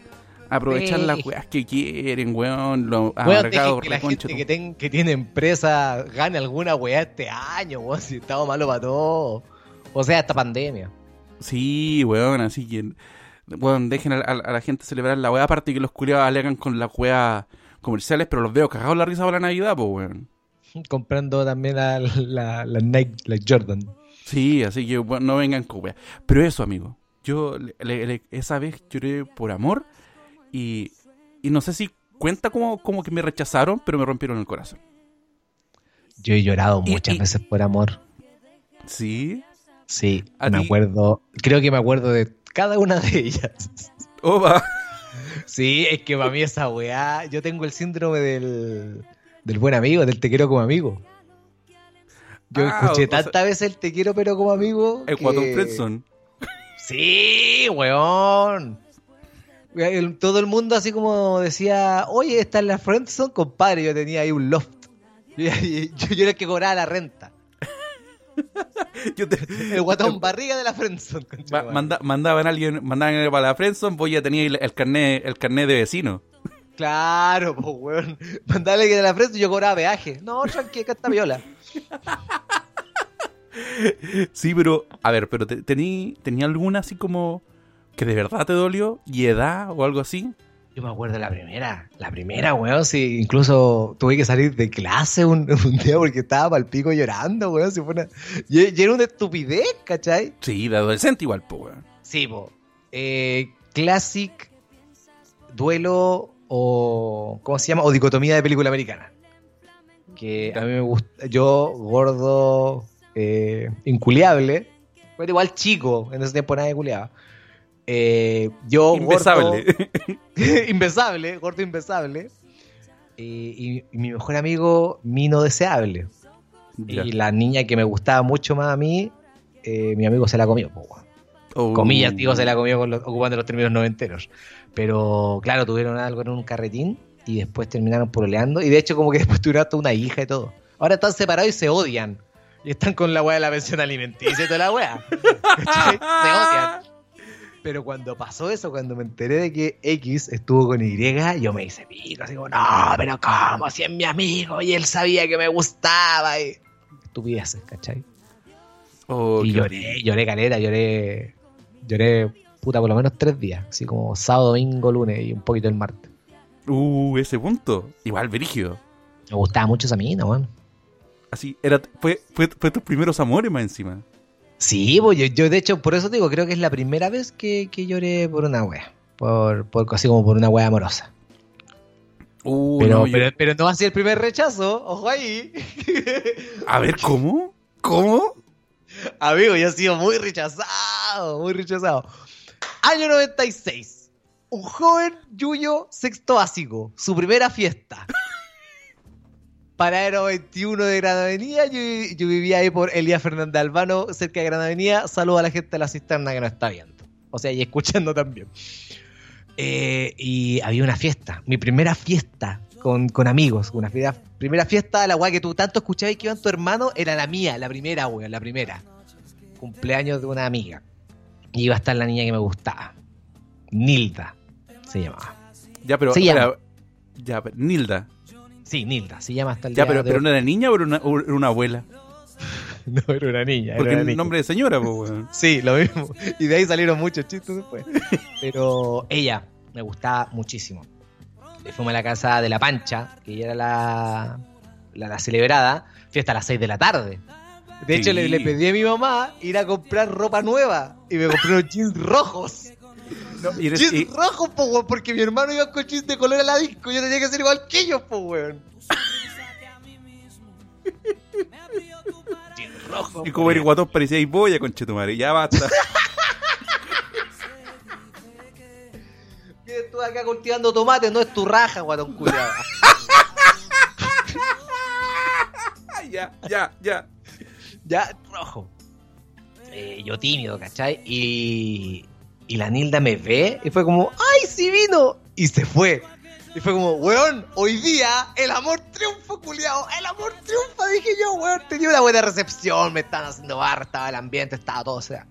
S1: aprovechar
S2: Sí.
S1: las weas que quieren, weón,
S2: dejen
S1: amargados,
S2: que la gente que, ten- que tiene empresa gane alguna weá este año, weón, si estamos malo para todo. O sea, esta pandemia.
S1: Sí, weón, así que. Weón, dejen a, a- a la gente celebrar la weá, aparte que los culiados alegan con las weas comerciales, pero los veo cagados la risa para la Navidad, pues, weón.
S2: Comprando también la, la, la Nike, la Jordan.
S1: Sí, así que bueno, no vengan con wea. Pero eso, amigo. Yo le- le- le- esa vez lloré por amor y, y no sé si cuenta como, como que me rechazaron, pero me rompieron el corazón.
S2: Yo he llorado muchas
S1: y-
S2: veces por amor.
S1: Sí.
S2: Sí,
S1: ¿A
S2: me acuerdo. Creo que me acuerdo de cada una de ellas.
S1: Oba.
S2: Sí, es que para mí esa weá. Yo tengo el síndrome del, del buen amigo, del te quiero como amigo. Yo
S1: Ah,
S2: escuché
S1: sea-
S2: tantas veces el te quiero pero como amigo.
S1: El
S2: que-
S1: guatón Fredson.
S2: Sí, weón. El- todo el mundo así como decía, oye, está en la Friendzone, compadre. Yo tenía ahí un loft. Yo, yo, yo era el que cobraba la renta.
S1: Te-
S2: El guatón barriga de la Friendzone.
S1: Ma- manda- mandaban a alguien, mandaban a alguien para la Friendzone, vos ya tenías el, el carnet, el carnet de vecino.
S2: Claro, pues, weón. Mandale que de la Friendzone y yo cobraba peaje. No, tranqui, acá está viola.
S1: Sí, pero, a ver, pero te- tení, ¿tenía alguna así como que de verdad te dolió? ¿Y edad o algo así?
S2: Yo me acuerdo de la primera, la primera, weón, sí, incluso tuve que salir de clase un, un día porque estaba el pico llorando, weón, si fue una... Y, y era una estupidez, ¿cachai?
S1: Sí, de adolescente igual, pues, weón.
S2: Sí, po. Eh, classic, duelo o... ¿Cómo se llama? O dicotomía de película americana. Que a mí me gusta... Yo, gordo, eh, inculiable, pero igual chico, en ese tiempo nadie culiaba. Eh, yo, gordo...
S1: Impensable.
S2: Inbesable, gordo inbesable. Eh, y, y mi mejor amigo, mi no deseable.
S1: Ya.
S2: Y la niña que me gustaba mucho más a mí, eh, mi amigo se la comió.
S1: Oh.
S2: Comillas, digo, se la comió con los- ocupando los términos noventeros. Pero claro, tuvieron algo en un carretín y después terminaron pololeando. Y de hecho, como que después tuvieron hasta una hija y todo. Ahora están separados y se odian. Y están con la weá de la pensión alimenticia y toda la weá. Se odian. Pero cuando pasó eso, cuando me enteré de que X estuvo con Y, yo me hice pico, así como, no, pero ¿cómo? Si es mi amigo y él sabía que me gustaba. Y... Estupideces, ¿cachai?
S1: Oh,
S2: y lloré, lloré caleta, lloré, lloré, puta, por lo menos tres días, así como sábado, domingo, lunes y un poquito el martes.
S1: Uh, ese punto. Igual, brígido.
S2: Me gustaba mucho esa mina, weón.
S1: Así, era, fue, fue, fue tus primeros amores más encima.
S2: Sí, pues yo, yo, de hecho, por eso digo, creo que es la primera vez que, que lloré por una wea. Por, por, así como por una wea amorosa.
S1: Uh,
S2: Pero,
S1: no, yo-
S2: pero, pero no el primer rechazo, ojo ahí.
S1: A ver, ¿cómo? ¿Cómo?
S2: Amigo, yo he sido muy rechazado, muy rechazado. Año 96. Un joven Yuyo sexto básico, su primera fiesta. Paraero 21 de Gran Avenida, yo, yo vivía ahí por Elías Fernández Albano, cerca de Gran Avenida. Saludo a la gente de la cisterna que nos está viendo. O sea, y escuchando también. Eh, y había una fiesta, mi primera fiesta con, con amigos. Una primera, primera fiesta, la weá que tú tanto escuchabas que iban tu hermano, era la mía, la primera, weón, la primera. Cumpleaños de una amiga. Y iba a estar la niña que me gustaba. Nilda se llamaba.
S1: Ya, pero.
S2: Se llama.
S1: ya, pero- Nilda.
S2: Sí, Nilda, se llama hasta el
S1: Ya,
S2: día
S1: pero,
S2: de
S1: pero no era niña o era una, o era una abuela.
S2: No, era una niña. era
S1: Porque
S2: una
S1: el
S2: niña.
S1: nombre de señora, pues, weón.
S2: Sí, lo mismo. Y de ahí salieron muchos chistes después. Pero ella me gustaba muchísimo. Y fuimos a la casa de la Pancha, que ella era la, la, la celebrada, fiesta a las 6 de la tarde. De hecho,
S1: Sí.
S2: le, le pedí a mi mamá ir a comprar ropa nueva y me compré unos jeans rojos.
S1: No, y eres-
S2: Jeans
S1: y-
S2: rojos, po, weón, porque mi hermano iba con jeans de color a la disco. Yo tenía que ser igual que ellos, po, weón. jeans rojos.
S1: y como eres guatón parecía boya, conchetumare. Ya basta.
S2: Que tú acá cultivando tomates, no es tu raja, guatón culiado.
S1: ya, ya, ya.
S2: ya, rojo. Eh, yo tímido, ¿cachai? Y, y la Nilda me ve y fue como, ¡ay, sí vino! Y se fue. Y fue como, weón, hoy día el amor triunfa, culiado. El amor triunfa, dije yo, weón. Tenía una buena recepción, me estaban haciendo barra, estaba el ambiente, estaba todo, o sea.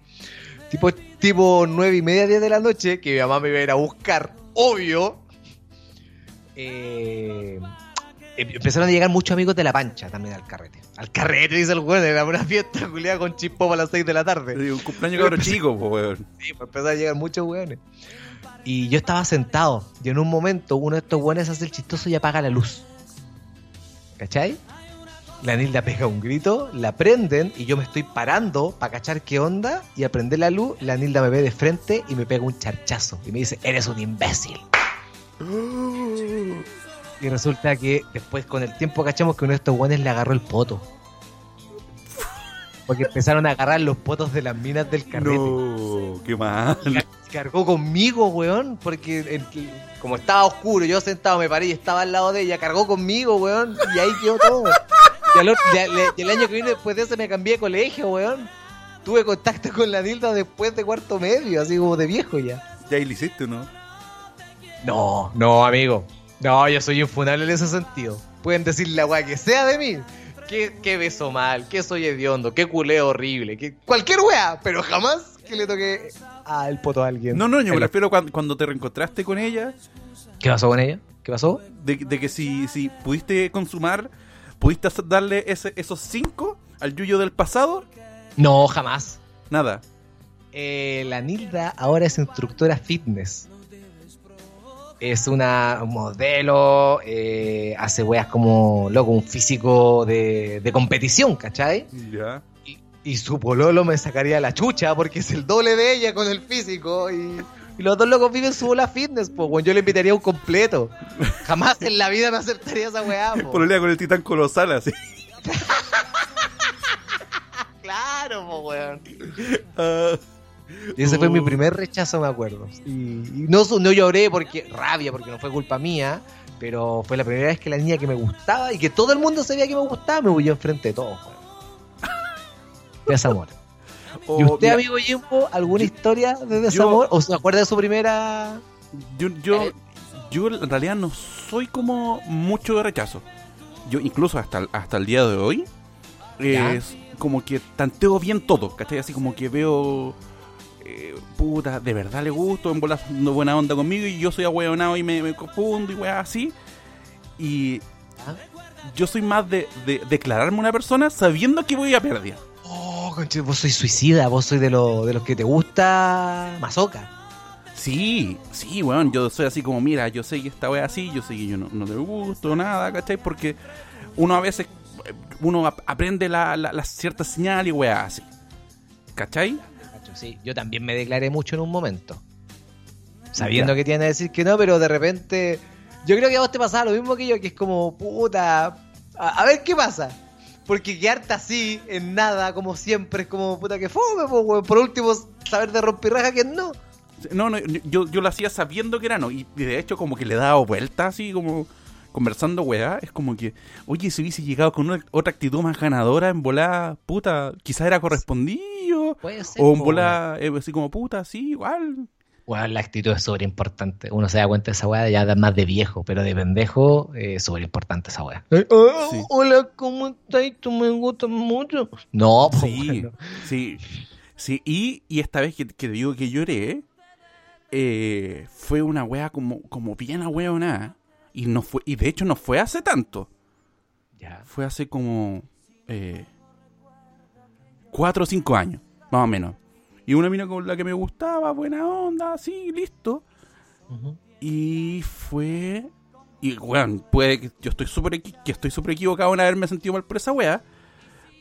S2: Tipo, tipo nueve y media, diez de la noche, que mi mamá me iba a ir a buscar, obvio. Eh, empezaron a llegar muchos amigos de la pancha también al carrete. Al carrete, dice el weón, era una fiesta culiada con chispop a las 6 de la tarde.
S1: Un cumpleaños cabro chico, pues, weón.
S2: Sí, pues empezaron a llegar muchos weones. Y yo estaba sentado, y en un momento uno de estos weones hace el chistoso y apaga la luz. ¿Cachai? La Nilda pega un grito, la prenden y yo me estoy parando para cachar qué onda y al prender la luz, la Nilda me ve de frente y me pega un charchazo y me dice, eres un imbécil. Y resulta que después con el tiempo cachamos que uno de estos guanes le agarró el poto. Porque empezaron a agarrar los potos de las minas del carrete.
S1: No, qué mal.
S2: Y cargó conmigo, weón, porque el- como estaba oscuro, yo sentado me paré y estaba al lado de ella, cargó conmigo, weón, y ahí quedó todo. Y, al otro- y al- y el año que vine después de ese me cambié de colegio, weón. Tuve contacto con la Dilda después de cuarto medio, así como de viejo ya.
S1: Ya ahí lo hiciste, ¿no?
S2: No, no, amigo. No, yo soy infunable en ese sentido. Pueden decir la weá que sea de mí. Que, que beso mal, que soy hediondo, que culeo horrible, que cualquier weá, pero jamás que le toque al poto a alguien.
S1: No, no, yo me refiero cuando, cuando te reencontraste con ella,
S2: ¿Qué pasó con ella? ¿Qué pasó?
S1: de, de que si, si pudiste consumar, pudiste darle ese, esos cinco al Yuyo del pasado,
S2: No, jamás.
S1: nada.
S2: Eh, la Nilda ahora es instructora fitness. Es una modelo, eh, hace weas como, loco, un físico de, de competición, ¿cachai?
S1: Ya.
S2: Y, y su pololo me sacaría la chucha porque es el doble de ella con el físico y, y los dos locos viven su bola fitness, pues, weón. Yo le invitaría un completo. Jamás en la vida me aceptaría esa weá, po.
S1: Pololea con el titán colosal, así.
S2: Claro, po, weón.
S1: Ah,
S2: Y ese fue mi
S1: Oh.
S2: primer rechazo, me acuerdo. Y, y no, no lloré porque rabia, porque no fue culpa mía, pero fue la primera vez que la niña que me gustaba y que todo el mundo sabía que me gustaba me huyó enfrente de todos. weón. Desamor.
S1: o
S2: ¿Y usted,
S1: mira,
S2: amigo Jimbo, alguna historia de
S1: yo-
S2: desamor? ¿O se acuerda de su primera...?
S1: Yo, yo, yo en realidad no soy como mucho de rechazo. Yo incluso hasta, el- hasta el día de hoy es como que tanteo bien todo, ¿cachai? Así como que veo, eh, puta, de verdad le gusto, en bolas no buena onda conmigo y yo soy ahueonado y me, me confundo y weá así. Y yo soy más de, de declararme una persona sabiendo que voy a perder.
S2: Oh, vos sois suicida, vos sois de, lo- de los que te gusta mazoca.
S1: Sí, sí, weón, yo soy así como, mira, yo sé que esta wea así, yo sé que yo no, no le gusto nada, ¿cachai? Porque uno a veces, eh, uno ap- aprende la, la, la cierta señal y wea así, ¿cachai?
S2: Sí, yo también me declaré mucho en un momento. Sabiendo que tiene que decir que no, pero de repente. Yo creo que a vos te pasaba lo mismo que yo, que es como, puta. A, a ver qué pasa. Porque quedarte así, en nada, como siempre, es como, puta, que fome, po. Por último, saber de rompirraja que no.
S1: No, no, yo, yo lo hacía sabiendo que era no, y de hecho como que le daba vuelta así como conversando weá, es como que, oye, si hubiese llegado con una- otra actitud más ganadora en volá, puta, quizás era correspondido,
S2: Puede ser.
S1: o en volá, eh, así como, puta, sí, igual,
S2: Weón, la actitud es súper importante. Uno se da cuenta de esa weá ya más de viejo, pero de pendejo es súper importante esa weá.
S1: Sí.
S2: Hola, ¿cómo estás? Tú me gustas mucho. No, po,
S1: Sí, sí, sí. Y, y esta vez que, que digo que lloré, eh, fue una wea como, como bien ahueonada. Y, no fue, y de hecho no fue hace tanto.
S2: Ya.
S1: Fue hace como eh, cuatro o cinco años, más o menos. Y una mina con la que me gustaba, buena onda, así, listo. Y fue... Y, weón, puede que yo estoy súper que estoy súper equivocado en haberme sentido mal por esa wea.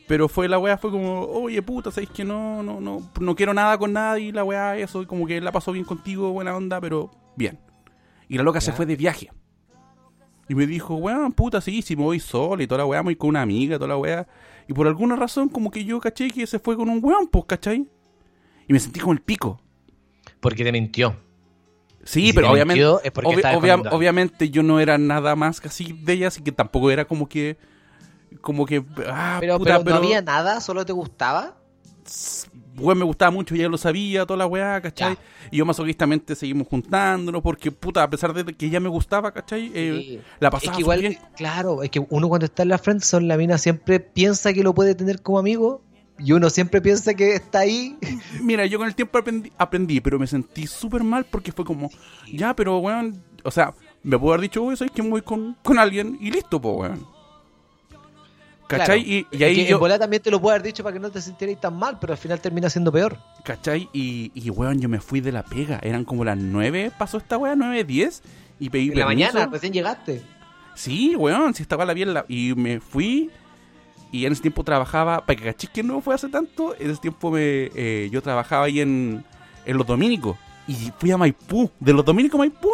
S1: Pero fue la wea, fue como, oye puta, sabéis que no, no, no, no quiero nada con nadie y la wea, eso, como que la pasó bien contigo, buena onda, pero bien. Y la loca se fue de viaje. Y me dijo, weón, puta, sí, si me voy sola y toda la weá, me voy con una amiga, toda la weá. Y por alguna razón, como que yo caché que se fue con un weón, pues, ¿cachai? Y me sentí como el pico.
S2: Porque te mintió.
S1: Sí,
S2: si
S1: pero
S2: te
S1: obviamente,
S2: mintió es porque
S1: obvi-
S2: estaba
S1: obvia-
S2: escondiendo algo.
S1: obviamente yo no era nada más casi de ella, así que tampoco era como que, como que, ah,
S2: Pero,
S1: puta,
S2: pero no había nada, solo te gustaba.
S1: Weón, me gustaba mucho, ya lo sabía, toda la weá, ¿cachai?
S2: Ya.
S1: Y yo masoquistamente seguimos juntándonos, porque, puta, a pesar de que ella me gustaba, ¿cachai? Eh,
S2: Sí.
S1: la
S2: Es
S1: pasaba
S2: que igual,
S1: bien.
S2: claro, es que uno cuando está en la friendzone, la mina siempre piensa que lo puede tener como amigo y uno siempre piensa que está ahí.
S1: Mira, yo con el tiempo aprendí, aprendí pero me sentí súper mal porque fue como, ya, pero weón, o sea, me puedo haber dicho, oye, ¿sabes que me voy con, con alguien? Y listo, pues, weón. ¿Cachai?
S2: Claro.
S1: Y, y ahí yo,
S2: En también te lo puedo haber dicho para que no te sintieras tan mal, pero al final termina siendo peor.
S1: ¿cachai? Y, y weón, yo me fui de la pega. Eran como las 9, pasó esta weá, 9, 10. Y pedí
S2: En la
S1: permiso.
S2: mañana, recién llegaste.
S1: Sí, weón, si estaba la bien. la- Y me fui. Y en ese tiempo trabajaba, para que cachis que no fue hace tanto, en ese tiempo me, eh, yo trabajaba ahí en, en los dominicos. Y fui a Maipú, de los dominicos a Maipú,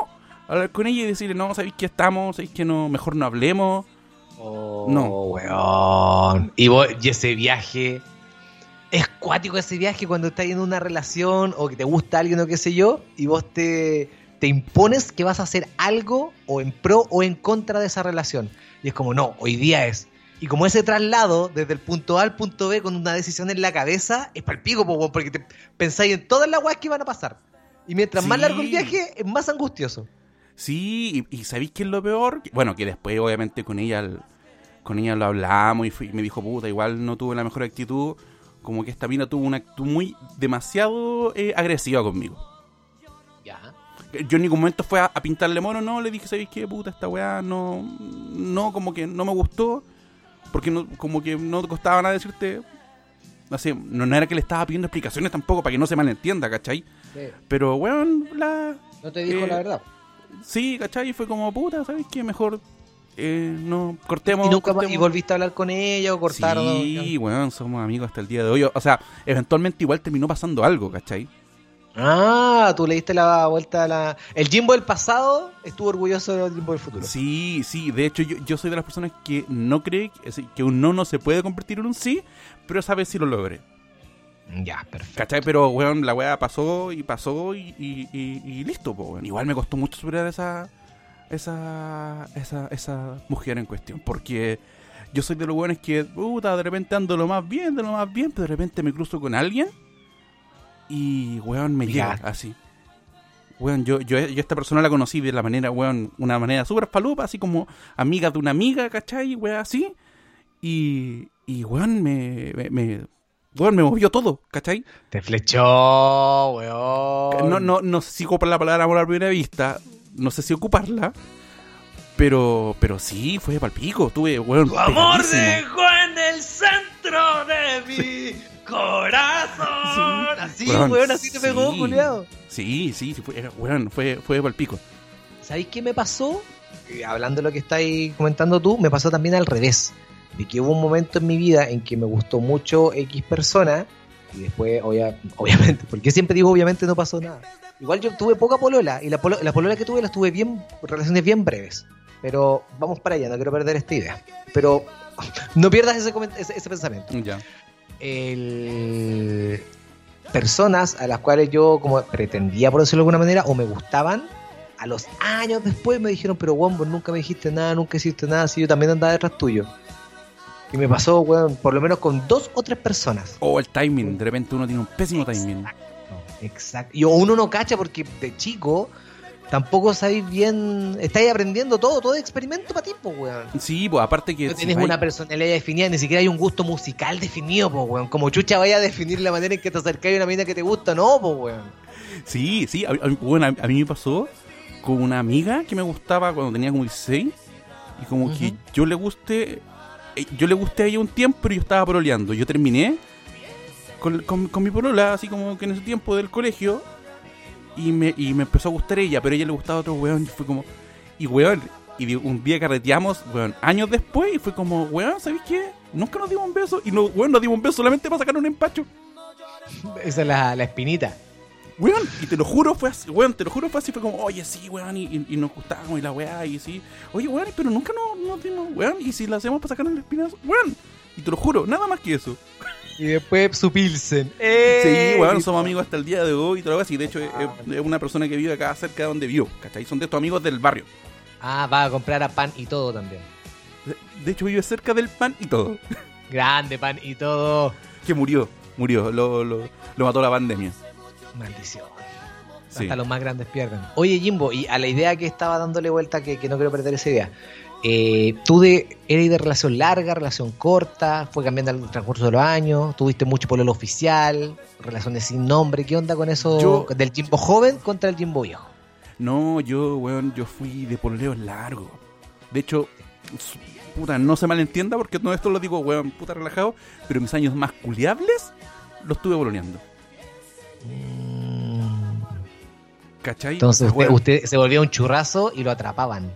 S1: a hablar con ella y decirle, no, ¿sabéis que estamos? ¿Sabéis que no, mejor no hablemos?
S2: Oh,
S1: No.
S2: weón. Y, vos- y ese viaje. Es cuático ese viaje cuando estás en una relación o que te gusta alguien o qué sé yo, y vos te, te impones que vas a hacer algo o en pro o en contra de esa relación. Y es como, no, hoy día es. Y como ese traslado desde el punto A al punto B con una decisión en la cabeza, es para el pico, porque te pensáis en todas las weas que iban a pasar. Y mientras más largo el viaje, es más angustioso.
S1: Sí, y, y ¿sabéis qué es lo peor? Bueno, que después obviamente con ella el- con ella lo hablamos y, fui- y me dijo, puta, igual no tuve la mejor actitud. Como que esta mina tuvo una actitud muy demasiado eh, agresiva conmigo.
S2: Ya.
S1: Yo en ningún momento fue a, a pintarle mono, no, le dije, ¿sabéis qué? Puta, esta weá no, no, como que no me gustó. Porque no, como que no te costaba nada decirte. Así, no, no era que le estaba pidiendo explicaciones tampoco para que no se malentienda, ¿cachai? Pero, weón, la,
S2: No te dijo
S1: Eh,
S2: la verdad.
S1: Sí, ¿cachai? Y fue como, puta, ¿sabes qué? Mejor eh, no cortemos.
S2: ¿Y nunca más-
S1: cortemos.
S2: y volviste a hablar con ella o cortaron?
S1: Sí, weón, somos amigos hasta el día de hoy. O sea, eventualmente igual terminó pasando algo, ¿cachai?
S2: Ah, tú le diste la vuelta a la... El Jimbo del pasado estuvo orgulloso del Jimbo del futuro.
S1: Sí, sí, de hecho yo, yo soy de las personas que no cree que, un no no se puede convertir en un sí, pero sabe si lo logré.
S2: Ya, perfecto.
S1: ¿Cachai? Pero, weón, la weá pasó y pasó y, y, y- y listo, po, weón. Igual me costó mucho superar esa, esa, esa, esa mujer en cuestión, porque yo soy de los weones que, puta, de repente ando lo más bien, de lo más bien, pero de repente me cruzo con alguien y, weón, me llega así. Weón, yo, yo, yo esta persona la conocí de la manera, weón, una manera súper palupa, así como amiga de una amiga, ¿cachai? Weón, así. Y, y weón, me, me, me- weón, me movió todo, ¿cachai?
S2: Te flechó, weón.
S1: No, no, no sé si ocupar la palabra amor a primera vista, no sé si ocuparla, pero, pero sí, fue palpico, tuve, weón,
S2: Tu amor dejó en el centro de mi corazón. Así,
S1: Weón,
S2: weón, así te pegó, culiado.
S1: Sí, sí, sí, fue, weón, fue, fue palpico.
S2: ¿Sabéis qué me pasó? Hablando de lo que estáis comentando tú, me pasó también al revés. De que hubo un momento en mi vida en que me gustó mucho X persona y después, obvia- obviamente, porque siempre digo obviamente no pasó nada. Igual yo tuve poca polola y la, polo- la polola que tuve las tuve bien, relaciones bien breves. Pero vamos para allá, no quiero perder esta idea. Pero no pierdas ese, ese, ese pensamiento.
S1: Ya.
S2: El- personas a las cuales yo como pretendía por decirlo de alguna manera o me gustaban a los años después me dijeron pero weón vos nunca me dijiste nada nunca hiciste nada si yo también andaba detrás tuyo y me pasó weón por lo menos con dos o tres personas
S1: O el timing, de repente uno tiene un pésimo timing.
S2: Exacto y o uno no cacha porque de chico tampoco sabéis bien estáis aprendiendo todo todo experimento para ti pues weón
S1: Sí, pues aparte que...
S2: no
S1: si
S2: tienes
S1: vais-
S2: una personalidad definida, ni siquiera hay un gusto musical definido, po, weón. Como chucha vaya a definir la manera en que te acercáis a una mina que te gusta, no, po, weón.
S1: Sí, sí, a, bueno, a, mí me pasó con una amiga que me gustaba cuando tenía como 16 y como que yo le guste, eh, yo le gusté a ella un tiempo, pero yo estaba pololeando. Yo terminé con, con, con mi polola, así como que en ese tiempo del colegio, y me, y me empezó a gustar ella, pero a ella le gustaba otro weón, y fue como, y weón, y un día carreteamos, weón, años después, y fue como, weón, ¿sabes qué? Nunca nos dimos un beso, y no, weón, nos dimos un beso solamente para sacar un empacho.
S2: Esa es la, la espinita.
S1: Weón, y te lo juro, fue así, weón, te lo juro, fue así, fue como, oye, sí, weón, y, y- y nos gustamos, y la weá, y sí, oye, weón, pero nunca nos, nos dimos, weón, y si la hacemos para sacar el espinazo, weón, y te lo juro, nada más que eso.
S2: Y después su Pilsen.
S1: Sí, weón, somos amigos hasta el día de hoy, y todo lo así, de hecho, es, es una persona que vive acá cerca de donde vivo, ¿cachai? Son de estos amigos del barrio.
S2: Ah, va a comprar a pan y todo también.
S1: De, de hecho, vive cerca del pan y todo,
S2: Grande pan y todo.
S1: que murió, murió, lo, lo, lo mató la pandemia.
S2: Maldición.
S1: Sí.
S2: Hasta los más grandes pierden. Oye, Jimbo, y a la idea que estaba dándole vuelta, que, que no quiero perder esa idea. Eh, ¿Tú de, eres de relación larga, relación corta? ¿Fue cambiando al transcurso de los años? ¿Tuviste mucho pololo oficial? ¿Relaciones sin nombre? ¿Qué onda con eso
S1: Yo-
S2: del Jimbo joven contra el Jimbo viejo?
S1: No, yo, weón, yo fui de pololeo largo. De hecho, puta, no se malentienda porque todo esto lo digo, weón, puta relajado, pero mis años más culiables los estuve pololeando. ¿Cachai?
S2: Entonces usted, usted se volvía un churrazo y lo atrapaban.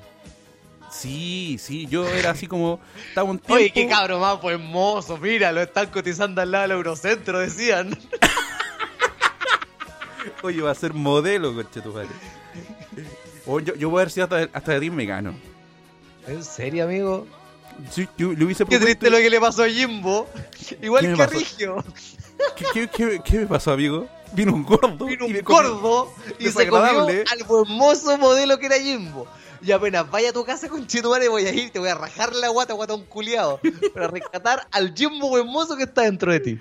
S1: Sí, sí, yo era así como. Estaba un tiempo.
S2: Oye, qué cabro más pues hermoso, mira, lo están cotizando al lado del Eurocentro, decían.
S1: Oye, va a ser modelo, coche tu padre. O yo, yo voy a ver si hasta, hasta de ti me gano.
S2: ¿En serio, amigo?
S1: Sí, yo le hubiese
S2: Qué triste lo que le pasó a Jimbo. Igual
S1: ¿Qué me
S2: que a? Rigio.
S1: ¿Qué, qué, qué, qué me pasó, amigo? Vino un gordo.
S2: Vino un gordo y se comió al hermoso modelo que era Jimbo. Y apenas vaya a tu casa con Chetumare voy a ir, te voy a rajar la guata, guatón culiado, para rescatar al Jimbo hermoso que está dentro de ti.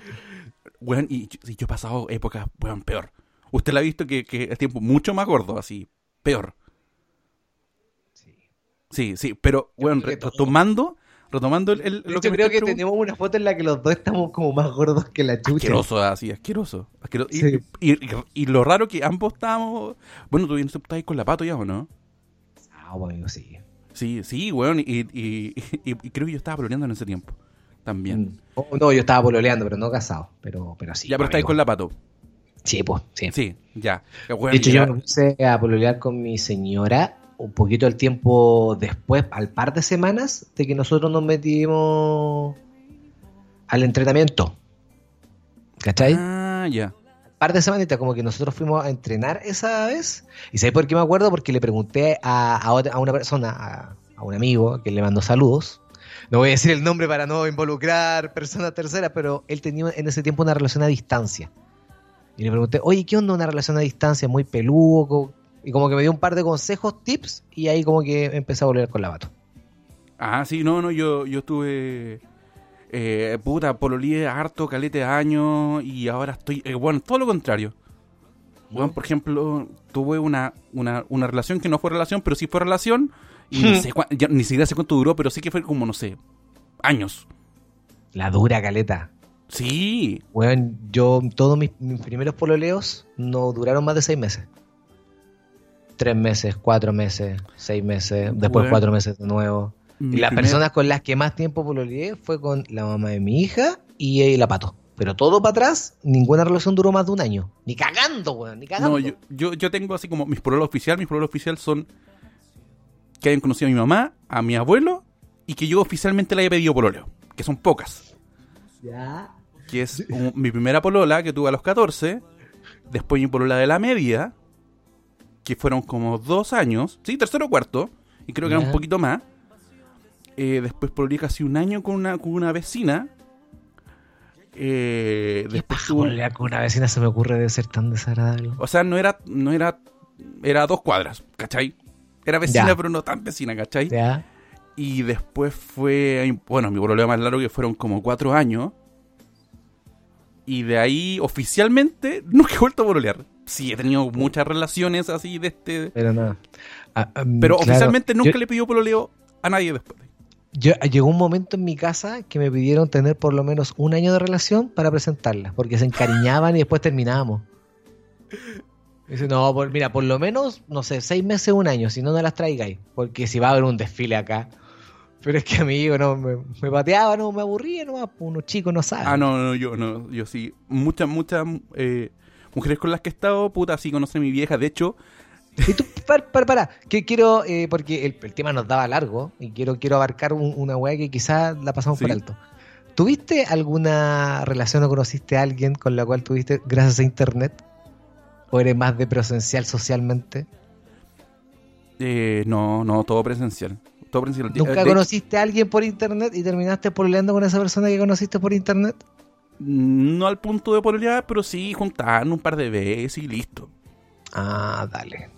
S1: Weón, y yo, y yo he pasado épocas, weón, peor. Usted la ha visto que, que es tiempo mucho más gordo, así, peor. Sí, sí, pero,
S2: que todo.
S1: retomando, retomando el, lo me
S2: creo que tenemos una foto en la que los dos estamos como más gordos que la chucha.
S1: Asqueroso, así, asqueroso. asqueroso. Y-
S2: Sí.
S1: Y, y- y lo raro que ambos estábamos. Bueno, tú estás ahí con la pato ya, ¿o no?
S2: Bueno, sí.
S1: Sí, sí, weón. Y, y, y- y creo que yo estaba pololeando en ese tiempo. También.
S2: Mm. Oh, no, yo estaba pololeando, pero no casado. Pero, pero sí.
S1: ya, pero estáis con la pato.
S2: Sí, pues, sí.
S1: Sí, ya. Weón,
S2: De hecho,
S1: ya-
S2: yo me puse a pololear con mi señora un poquito el tiempo después, al par de semanas, de que nosotros nos metimos al entrenamiento. ¿Cachai?
S1: Ah, ya.
S2: Par de semanitas, como que nosotros fuimos a entrenar esa vez. ¿Y sabes por qué me acuerdo? Porque le pregunté a, a, otra- a una persona, a, un amigo, que le mandó saludos. No voy a decir el nombre para no involucrar personas terceras, pero él tenía en ese tiempo una relación a distancia. Y le pregunté, oye, ¿qué onda una relación a distancia? Muy peludo. co-?" Y como que me dio un par de consejos, tips, y ahí como que empecé a volver con la vato.
S1: Ah, sí, no, no, yo, yo estuve. Eh, puta, pololeé harto, calete de años. Y ahora estoy. eh, bueno, todo lo contrario. Bueno, por ejemplo, tuve una, una, una relación que no fue relación, pero sí fue relación. Y no sé cuán- ya ni siquiera sé cuánto duró, pero sí que fue como, no sé, años.
S2: La dura caleta.
S1: Sí.
S2: Bueno, yo todos mis, mis primeros pololeos no duraron más de seis meses. Tres meses, cuatro meses, seis meses, después
S1: Bueno.
S2: cuatro meses de nuevo.
S1: Mi
S2: Y las
S1: primer-
S2: personas con las que más tiempo pololeé fue con la mamá de mi hija y eh, la pato. Pero todo para atrás, ninguna relación duró más de un año. Ni cagando, weón, ni cagando.
S1: No, yo, yo, yo tengo así como mis pololos oficial. Mis pololos oficial son que hayan conocido a mi mamá, a mi abuelo y que yo oficialmente le haya pedido pololeo. Que son pocas.
S2: Ya.
S1: que es un- mi primera polola que tuve a los 14, después mi polola de la media, que fueron como dos años, sí, tercero o cuarto, y creo que era un poquito más. Eh, después pololeé casi un año con una, con una vecina. Eh,
S2: Qué
S1: después
S2: pololear con una vecina se me ocurre de ser tan desagradable.
S1: o sea, no era, no era, era dos cuadras, ¿cachai? Era vecina,
S2: Ya.
S1: pero no tan vecina, ¿cachai?
S2: Ya.
S1: Y después fue, bueno, mi problema más largo que fueron como cuatro años. Y de ahí, oficialmente, nunca he vuelto a pololear. Sí, he tenido muchas relaciones así de este...
S2: Pero no. Ah, ah,
S1: Pero
S2: claro,
S1: oficialmente nunca
S2: yo-
S1: le pidió pololeo a nadie después.
S2: Yo, llegó un momento en mi casa que me pidieron tener por lo menos un año de relación para presentarla, porque se encariñaban y después terminábamos. Dice, no, por- mira, por lo menos, no sé, seis meses, un año, si no, no las traigáis, porque si va a haber un desfile acá. Pero es que amigo, no, me, me pateaba, no, me aburría, no, pues, unos chicos no saben.
S1: Ah, no, no, yo no, yo sí. Muchas, muchas eh, mujeres con las que he estado, puta, sí conocen a mi vieja. De hecho,
S2: Y tú, para, para, para, que quiero, eh, porque el, el tema nos daba largo y quiero, quiero abarcar un- una weá que quizás la pasamos por alto. ¿Tuviste alguna relación o conociste a alguien con la cual tuviste gracias a internet? ¿O eres más de presencial socialmente?
S1: eh, no, no, todo presencial. Todo presencial. Eh,
S2: ¿Nunca
S1: de-
S2: conociste a alguien por internet y terminaste pololeando con esa persona que conociste por internet?
S1: No al punto de pololear, pero sí juntarnos un par de veces y listo.
S2: Ah, dale.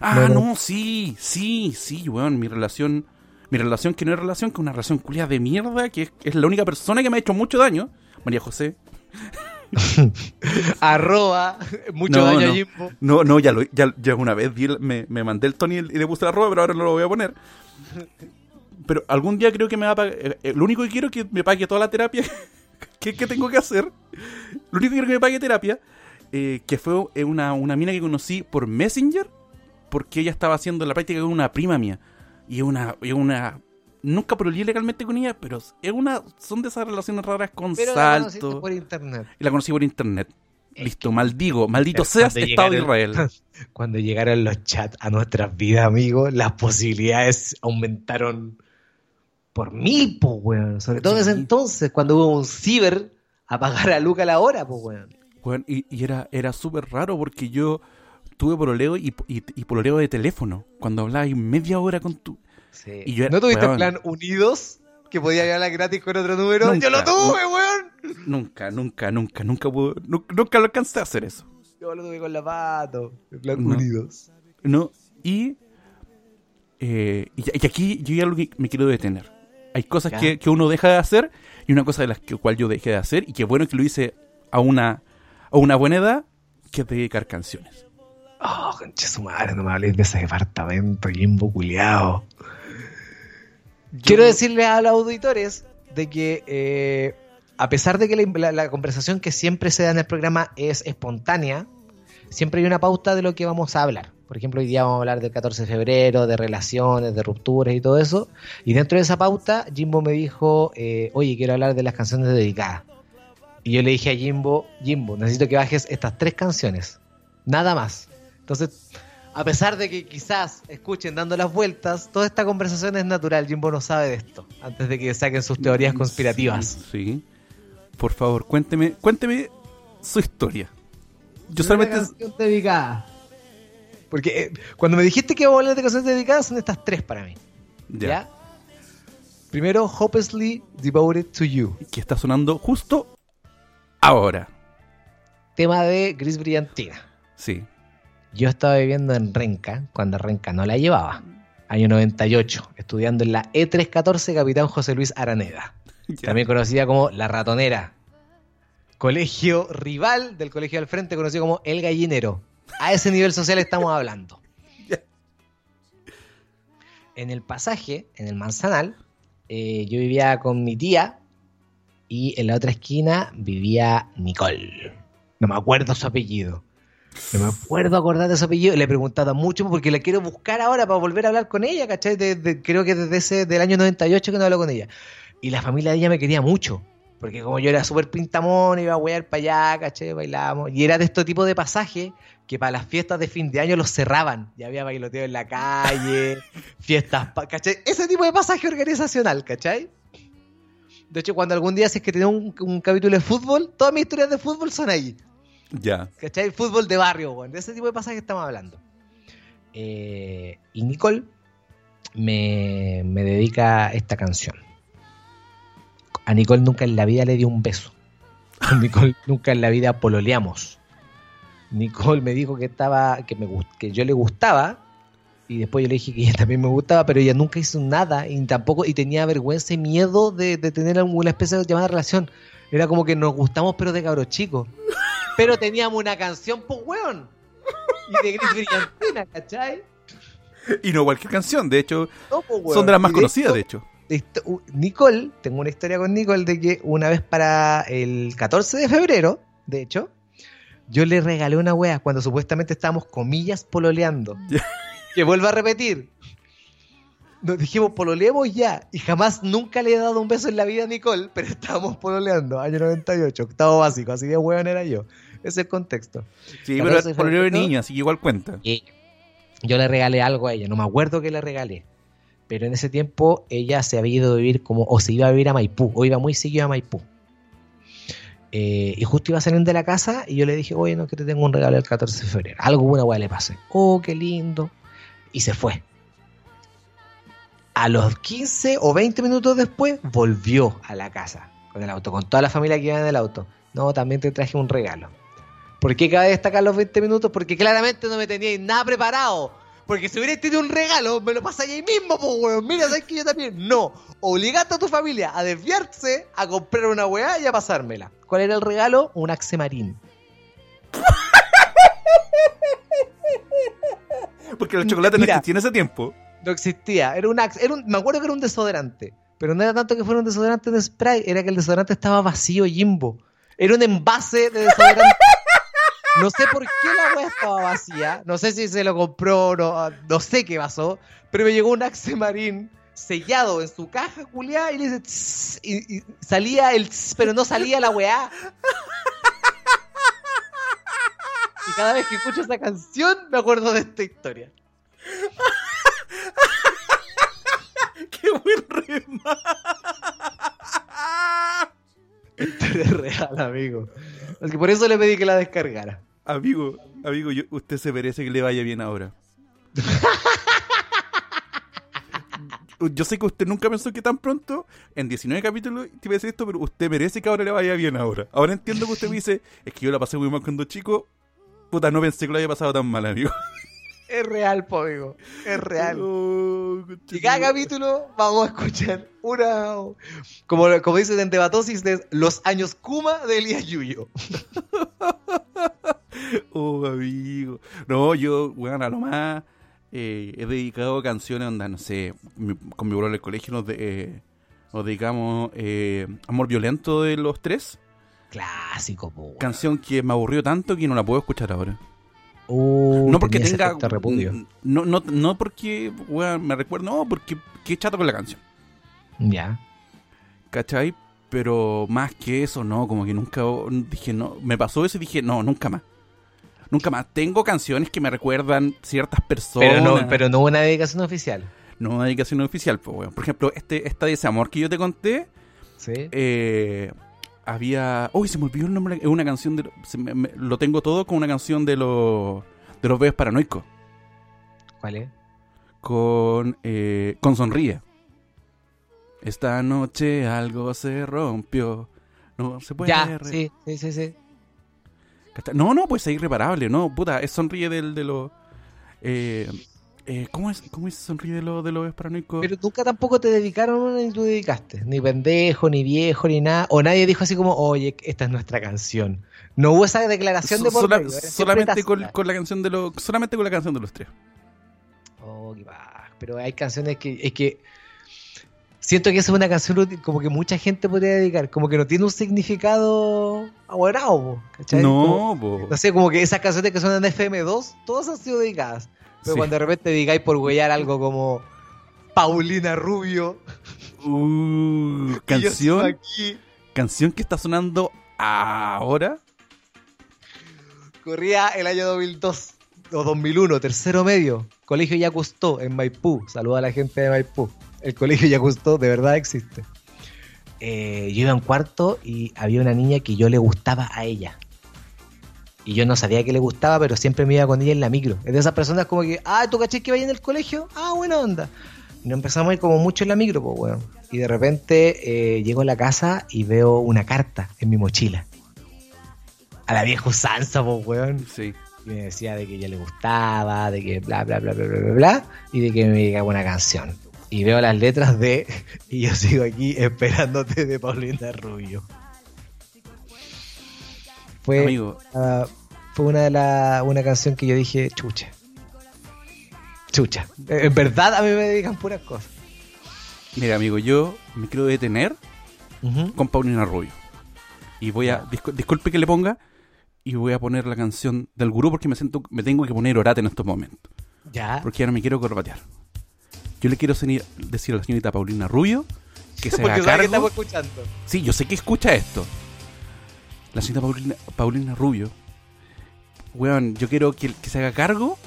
S1: Ah, no, sí, sí, sí, weón, mi relación, mi relación que no es relación, que es una relación culiada de mierda, que es, es la única persona que me ha hecho mucho daño, María José.
S2: Arroba, mucho
S1: No,
S2: daño
S1: no.
S2: Jimbo.
S1: No, no, ya, lo, ya, ya una vez el- me, me mandé el Tony y le puse la ropa, pero ahora no lo voy a poner. Pero algún día creo que me va a pagar, eh, eh, lo único que quiero es que me pague toda la terapia que, que tengo que hacer. Lo único que quiero es que me pague terapia, eh, que fue eh, una, una mina que conocí por Messenger, porque ella estaba haciendo la práctica con una prima mía. Y es una, es una, nunca prolié legalmente con ella, pero es una, son de esas relaciones raras con
S2: Pero la
S1: salto.
S2: por internet.
S1: Y la conocí por internet. Listo, maldigo, maldito seas
S2: cuando
S1: Estado de Israel.
S2: Cuando llegaron los chats a nuestras vidas, amigos, las posibilidades aumentaron por mil, pues, weón. Sobre todo en ese entonces, cuando hubo un ciber a pagar a Luca la hora, weón.
S1: Weón, y, y era, era súper raro porque yo tuve pololeo y, y, y pololeo de teléfono. Cuando hablaba ahí media hora con tu...
S2: Sí.
S1: Y yo-
S2: ¿No tuviste
S1: weón.
S2: plan Unidos? Que podía hablar gratis con otro número.
S1: Nunca,
S2: ¡Yo lo tuve, weón!
S1: Nunca, nunca, nunca, nunca pude... nu- Nunca lo alcancé a hacer eso.
S2: Yo lo tuve con la pato. En plan
S1: No.
S2: Unidos.
S1: ¿no? Y, eh, y, y aquí yo ya lo que me quiero detener. Hay cosas que, que uno deja de hacer y una cosa de las que cual yo dejé de hacer y que bueno que lo hice a una, a una buena edad, que es dedicar canciones.
S2: Oh, concha su madre, no me hables de ese departamento, Jimbo culiao. Quiero decirle a los auditores de que eh, a pesar de que la, la- la conversación que siempre se da en el programa es espontánea, siempre hay una pauta de lo que vamos a hablar. Por ejemplo, hoy día vamos a hablar del 14 de febrero, de relaciones, de rupturas y todo eso. Y dentro de esa pauta, Jimbo me dijo, eh, oye, quiero hablar de las canciones dedicadas. Y yo le dije a Jimbo, Jimbo, necesito que bajes estas tres canciones. Nada más. Entonces, a pesar de que quizás escuchen dando las vueltas, toda esta conversación es natural. Jimbo no sabe de esto. Antes de que saquen sus teorías conspirativas.
S1: Sí, sí. Por favor, cuénteme, cuénteme su historia. Yo solamente...
S2: dedicada. Porque eh, cuando me dijiste que íbamos a hablar de canciones dedicadas, son estas tres para mí.
S1: Ya.
S2: ¿Ya? Primero, Hopelessly Devoted to You.
S1: Que está sonando justo ahora.
S2: Tema de Gris Brillantina.
S1: Sí.
S2: Yo estaba viviendo en Renca, cuando Renca no la llevaba. Año 98, estudiando en la E314 Capitán José Luis Araneda. También conocida como La Ratonera. Colegio rival del colegio al frente, conocido como El Gallinero. A ese nivel social estamos hablando. En el pasaje, en el Manzanal, eh, yo vivía con mi tía y en la otra esquina vivía Nicole. No me acuerdo su apellido. No me acuerdo acordar de su apellido. Le he preguntado mucho porque la quiero buscar ahora para volver a hablar con ella, ¿cachai? De- de- creo que desde ese del año 98 que no hablo con ella. Y la familia de ella me quería mucho. Porque como yo era súper pintamón, iba a huear para allá, ¿cachai? Bailábamos. Y era de este tipo de pasaje que para las fiestas de fin de año los cerraban. Ya había bailoteo en la calle, fiestas, ¿cachai? Ese tipo de pasaje organizacional, ¿cachai? De hecho, cuando algún día si es que tenía un, un capítulo de fútbol, todas mis historias de fútbol son ahí.
S1: Ya.
S2: ¿Cachai? Fútbol de barrio, weón. De ese tipo de pasajes estamos hablando. Eh, y Nicole me, me dedica esta canción. A Nicole nunca en la vida le dio un beso. A Nicole nunca en la vida pololeamos. Nicole me dijo que estaba, que me que yo le gustaba. Y después yo le dije que ella también me gustaba, pero ella nunca hizo nada y tampoco, y tenía vergüenza y miedo de, de tener alguna especie de llamada relación. Era como que nos gustamos, pero de cabros chicos. Pero teníamos una canción, pues, weón. Y de Gris Brillantina, ¿cachai?
S1: Y no cualquier canción, de hecho,
S2: No, pues,
S1: son de las más
S2: Y
S1: conocidas, de hecho.
S2: esto- Nicole, tengo una historia con Nicole de que una vez para el 14 de febrero, de hecho, yo le regalé una wea cuando supuestamente estábamos comillas pololeando. Que vuelvo a repetir. Nos dijimos pololeemos ya y jamás nunca le he dado un beso en la vida a Nicole, pero estábamos pololeando, año 98, octavo básico, así de weón era yo. Ese es el contexto.
S1: Sí,
S2: 14 de
S1: pero por el niña, así que igual cuenta.
S2: Y yo le regalé algo a ella, no me acuerdo qué le regalé. Pero en ese tiempo ella se había ido a vivir como, o se iba a vivir a Maipú, o iba muy seguido a Maipú. Eh, y justo iba saliendo de la casa y yo le dije, oye, no, que te tengo un regalo el 14 de febrero. Algo buena weá le pasé. Oh, qué lindo. Y se fue. A los 15 o 20 minutos después, volvió a la casa con el auto, con toda la familia que iba en el auto. No, también te traje un regalo. ¿Por qué cabe destacar los 20 minutos? Porque claramente no me teníais nada preparado. Porque si hubierais tenido un regalo, me lo pasáis ahí mismo, pues, weón. Mira, ¿sabes que yo también? No. Obligaste a tu familia a desviarse, a comprar una weá y a pasármela. ¿Cuál era el regalo? Un Axe Marín.
S1: Porque los chocolates
S2: Mira.
S1: no existían en ese tiempo.
S2: No existía. Era un Axe. Era un, me acuerdo que era un desodorante. Pero no era tanto que fuera un desodorante de spray. Era que el desodorante estaba vacío, Jimbo. Era un envase de desodorante. No sé por qué la weá estaba vacía. No sé si se lo compró, no, no sé qué pasó. Pero me llegó un Axe Marín sellado en su caja, culiada, y le dice "Tss", y, y salía el tss, pero no salía la weá. Y cada vez que escucho esa canción me acuerdo de esta historia.
S1: ¡Qué buen rema!
S2: Es real, amigo. Que por eso le pedí que la descargara.
S1: Amigo, amigo, yo- usted se merece que le vaya bien ahora. Yo sé que usted nunca pensó que tan pronto, en 19 capítulos, te iba a decir esto, pero usted merece que ahora le vaya bien ahora. Ahora entiendo que usted me dice, es que yo la pasé muy mal cuando chico. Puta, no pensé que lo haya pasado tan mal, amigo.
S2: Es real, po, amigo. Es real. Y cada capítulo vamos a escuchar una. Como, como dicen en Debatosis, de los años Kuma de Elías Yuyo.
S1: Oh, amigo. No, yo, bueno, a lo más eh, he dedicado canciones, onda, no sé, mi- con mi bro en el colegio nos, de- eh, nos dedicamos eh, Amor Violento de los tres.
S2: Clásico, po. weón.
S1: Canción que me aburrió tanto que no la puedo escuchar ahora.
S2: Uh,
S1: no porque tenga. No, no, no porque weón, me recuerdo, no, porque qué chato con la canción.
S2: Ya.
S1: ¿Cachai? Pero más que eso, no, como que nunca dije, no, me pasó eso y dije, no, nunca más. Nunca más. Tengo canciones que me recuerdan ciertas personas.
S2: Pero no, pero no una dedicación oficial.
S1: No una dedicación oficial, pues, weón. Por ejemplo, este, esta de ese amor que yo te conté,
S2: Sí.
S1: eh, había. Uy, se me olvidó el nombre. Es una canción de. se me- me- lo tengo todo con una canción de los. De los bebés paranoicos.
S2: ¿Cuál es?
S1: Con. eh, con Sonríe. Esta noche algo se rompió. No se puede.
S2: Ya, sí, sí, sí, sí.
S1: No, no, pues es irreparable, no, puta, es sonríe del, de los. Eh, eh, ¿cómo, es, ¿Cómo es sonríe de los de los paranoicos?
S2: Pero nunca tampoco te dedicaron ni tú dedicaste. Ni pendejo, ni viejo, ni nada. O nadie dijo así como, oye, esta es nuestra canción. No hubo esa declaración de por
S1: sola-
S2: medio, siempre
S1: solamente con, la canción de los solamente con la canción de los tres
S2: Oh, qué paja. Pero hay canciones que. Es que. Siento que esa es una canción útil, como que mucha gente podría dedicar. Como que no tiene un significado aguarado, po, ¿cachai? Como-
S1: no po.
S2: no sé, como que esas canciones que suenan en FM2, todas han sido dedicadas. Pero
S1: Sí.
S2: cuando de repente digáis por huellar algo como Paulina Rubio,
S1: Uh, canción
S2: aquí,
S1: canción que está sonando ahora
S2: corría el año 2002 o 2001, tercero medio, Colegio Yacustó en Maipú. Saluda a la gente de Maipú. El Colegio Yacustó de verdad existe. Eh, yo iba en cuarto y había una niña que yo le gustaba a ella. Y yo no sabía que le gustaba, pero siempre me iba con ella en la micro. Es de esas personas como que, ah, ¿tú caché que vaya en el colegio? Ah, buena onda. Y nos empezamos a ir como mucho en la micro, pues, weón. Y de repente eh, llego a la casa y veo una carta en mi mochila. A la vieja usanza, pues, weón.
S1: sí
S2: Y me decía de que ella le gustaba, de que bla, bla, bla, bla, bla, bla, bla, y de que me llegaba una canción. Y veo las letras de Y yo sigo aquí esperándote de Paulina Rubio. Fue, fue una de la, una canción que yo dije, chucha. Chucha. Eh, En verdad a mí me dedican puras cosas.
S1: mira amigo yo me quiero detener con Paulina Rubio y voy a discu- disculpe que le ponga y voy a poner la canción del gurú porque me siento me tengo que poner orate en estos momentos
S2: Ya.
S1: porque ya no me quiero corbatear yo le quiero decir a la señorita Paulina Rubio que se haga
S2: sabe que
S1: cargo
S2: estamos escuchando.
S1: Sí, yo sé que escucha esto. La señorita Paulina, Paulina Rubio. Weón, yo quiero que, que se haga cargo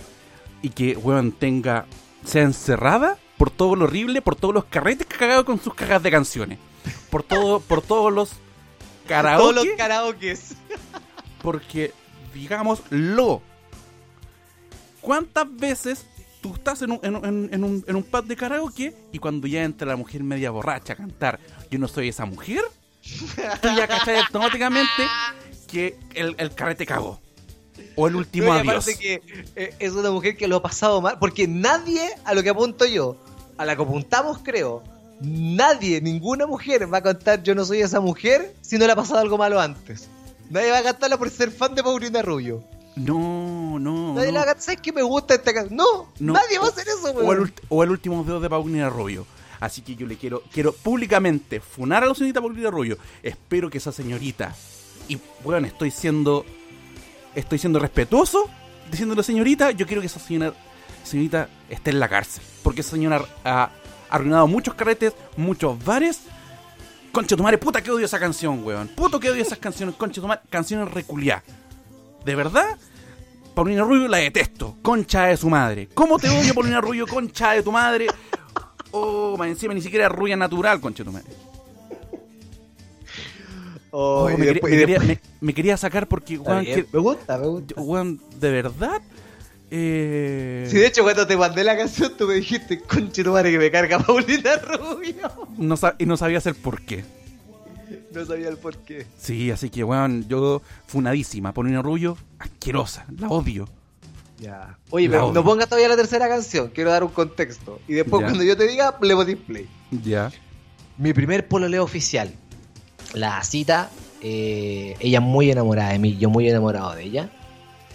S1: y que, weón, tenga. sea encerrada por todo lo horrible, por todos los carretes que ha cagado con sus cagas de canciones. Por todo, por todos los karaoke.
S2: Todos los karaokes.
S1: porque, digámoslo. ¿Cuántas veces tú estás en un, en, un- en un, en un pub de karaoke y cuando ya entra la mujer media borracha a cantar, yo no soy esa mujer? Tú ya cachai automáticamente que el, el carrete cagó. O el último
S2: No,
S1: adiós.
S2: que eh, es una mujer que lo ha pasado mal, porque nadie, a lo que apunto yo, a la que apuntamos creo, nadie, ninguna mujer va a cantar Yo no soy esa mujer si no le ha pasado algo malo antes. Nadie va a cantarla por ser fan de Paulina Rubio.
S1: No, no.
S2: Nadie
S1: no.
S2: la va a cantar, ¿sabes que me gusta esta canción? No,
S1: No.
S2: nadie va a hacer eso,
S1: o, el,
S2: weón.
S1: ult- o el último dedo de Paulina Rubio. Así que yo le quiero, quiero públicamente funar a la señorita Paulina Rubio. Espero que esa señorita, y bueno, estoy siendo, estoy siendo respetuoso diciéndole señorita, yo quiero que esa señora, señorita esté en la cárcel. Porque esa señora ha arruinado muchos carretes, muchos bares. Concha tu madre, puta que odio esa canción, weón. Puto que odio esas canciones, concha tu madre, canciones reculiá. De verdad, Paulina Rubio la detesto. Concha de su madre. ¿Cómo te odio, Paulina Rubio? Concha de tu madre. Oh, más encima ni siquiera rubia natural, concha de tu madre.
S2: Oh,
S1: Oh, me, quería, me quería-
S2: después-
S1: me- me quería sacar porque, weón, que-
S2: me gusta, me gusta.
S1: weón, de verdad. Eh,
S2: Sí, de hecho, cuando te mandé la canción, tú me dijiste, conche tu madre que me carga Paulina Rubio.
S1: no y no sabía hacer por qué.
S2: No sabía el por qué.
S1: Sí, así que, weón, yo funadísima. Paulina Rubio, asquerosa. La odio.
S2: Ya. Oye, pero no pongas todavía la tercera canción, quiero dar un contexto. Y después,
S1: Ya.
S2: cuando yo te diga, le pones play.
S1: Ya.
S2: Mi primer pololeo oficial. La cita, eh, ella muy enamorada de mí, yo muy enamorado de ella.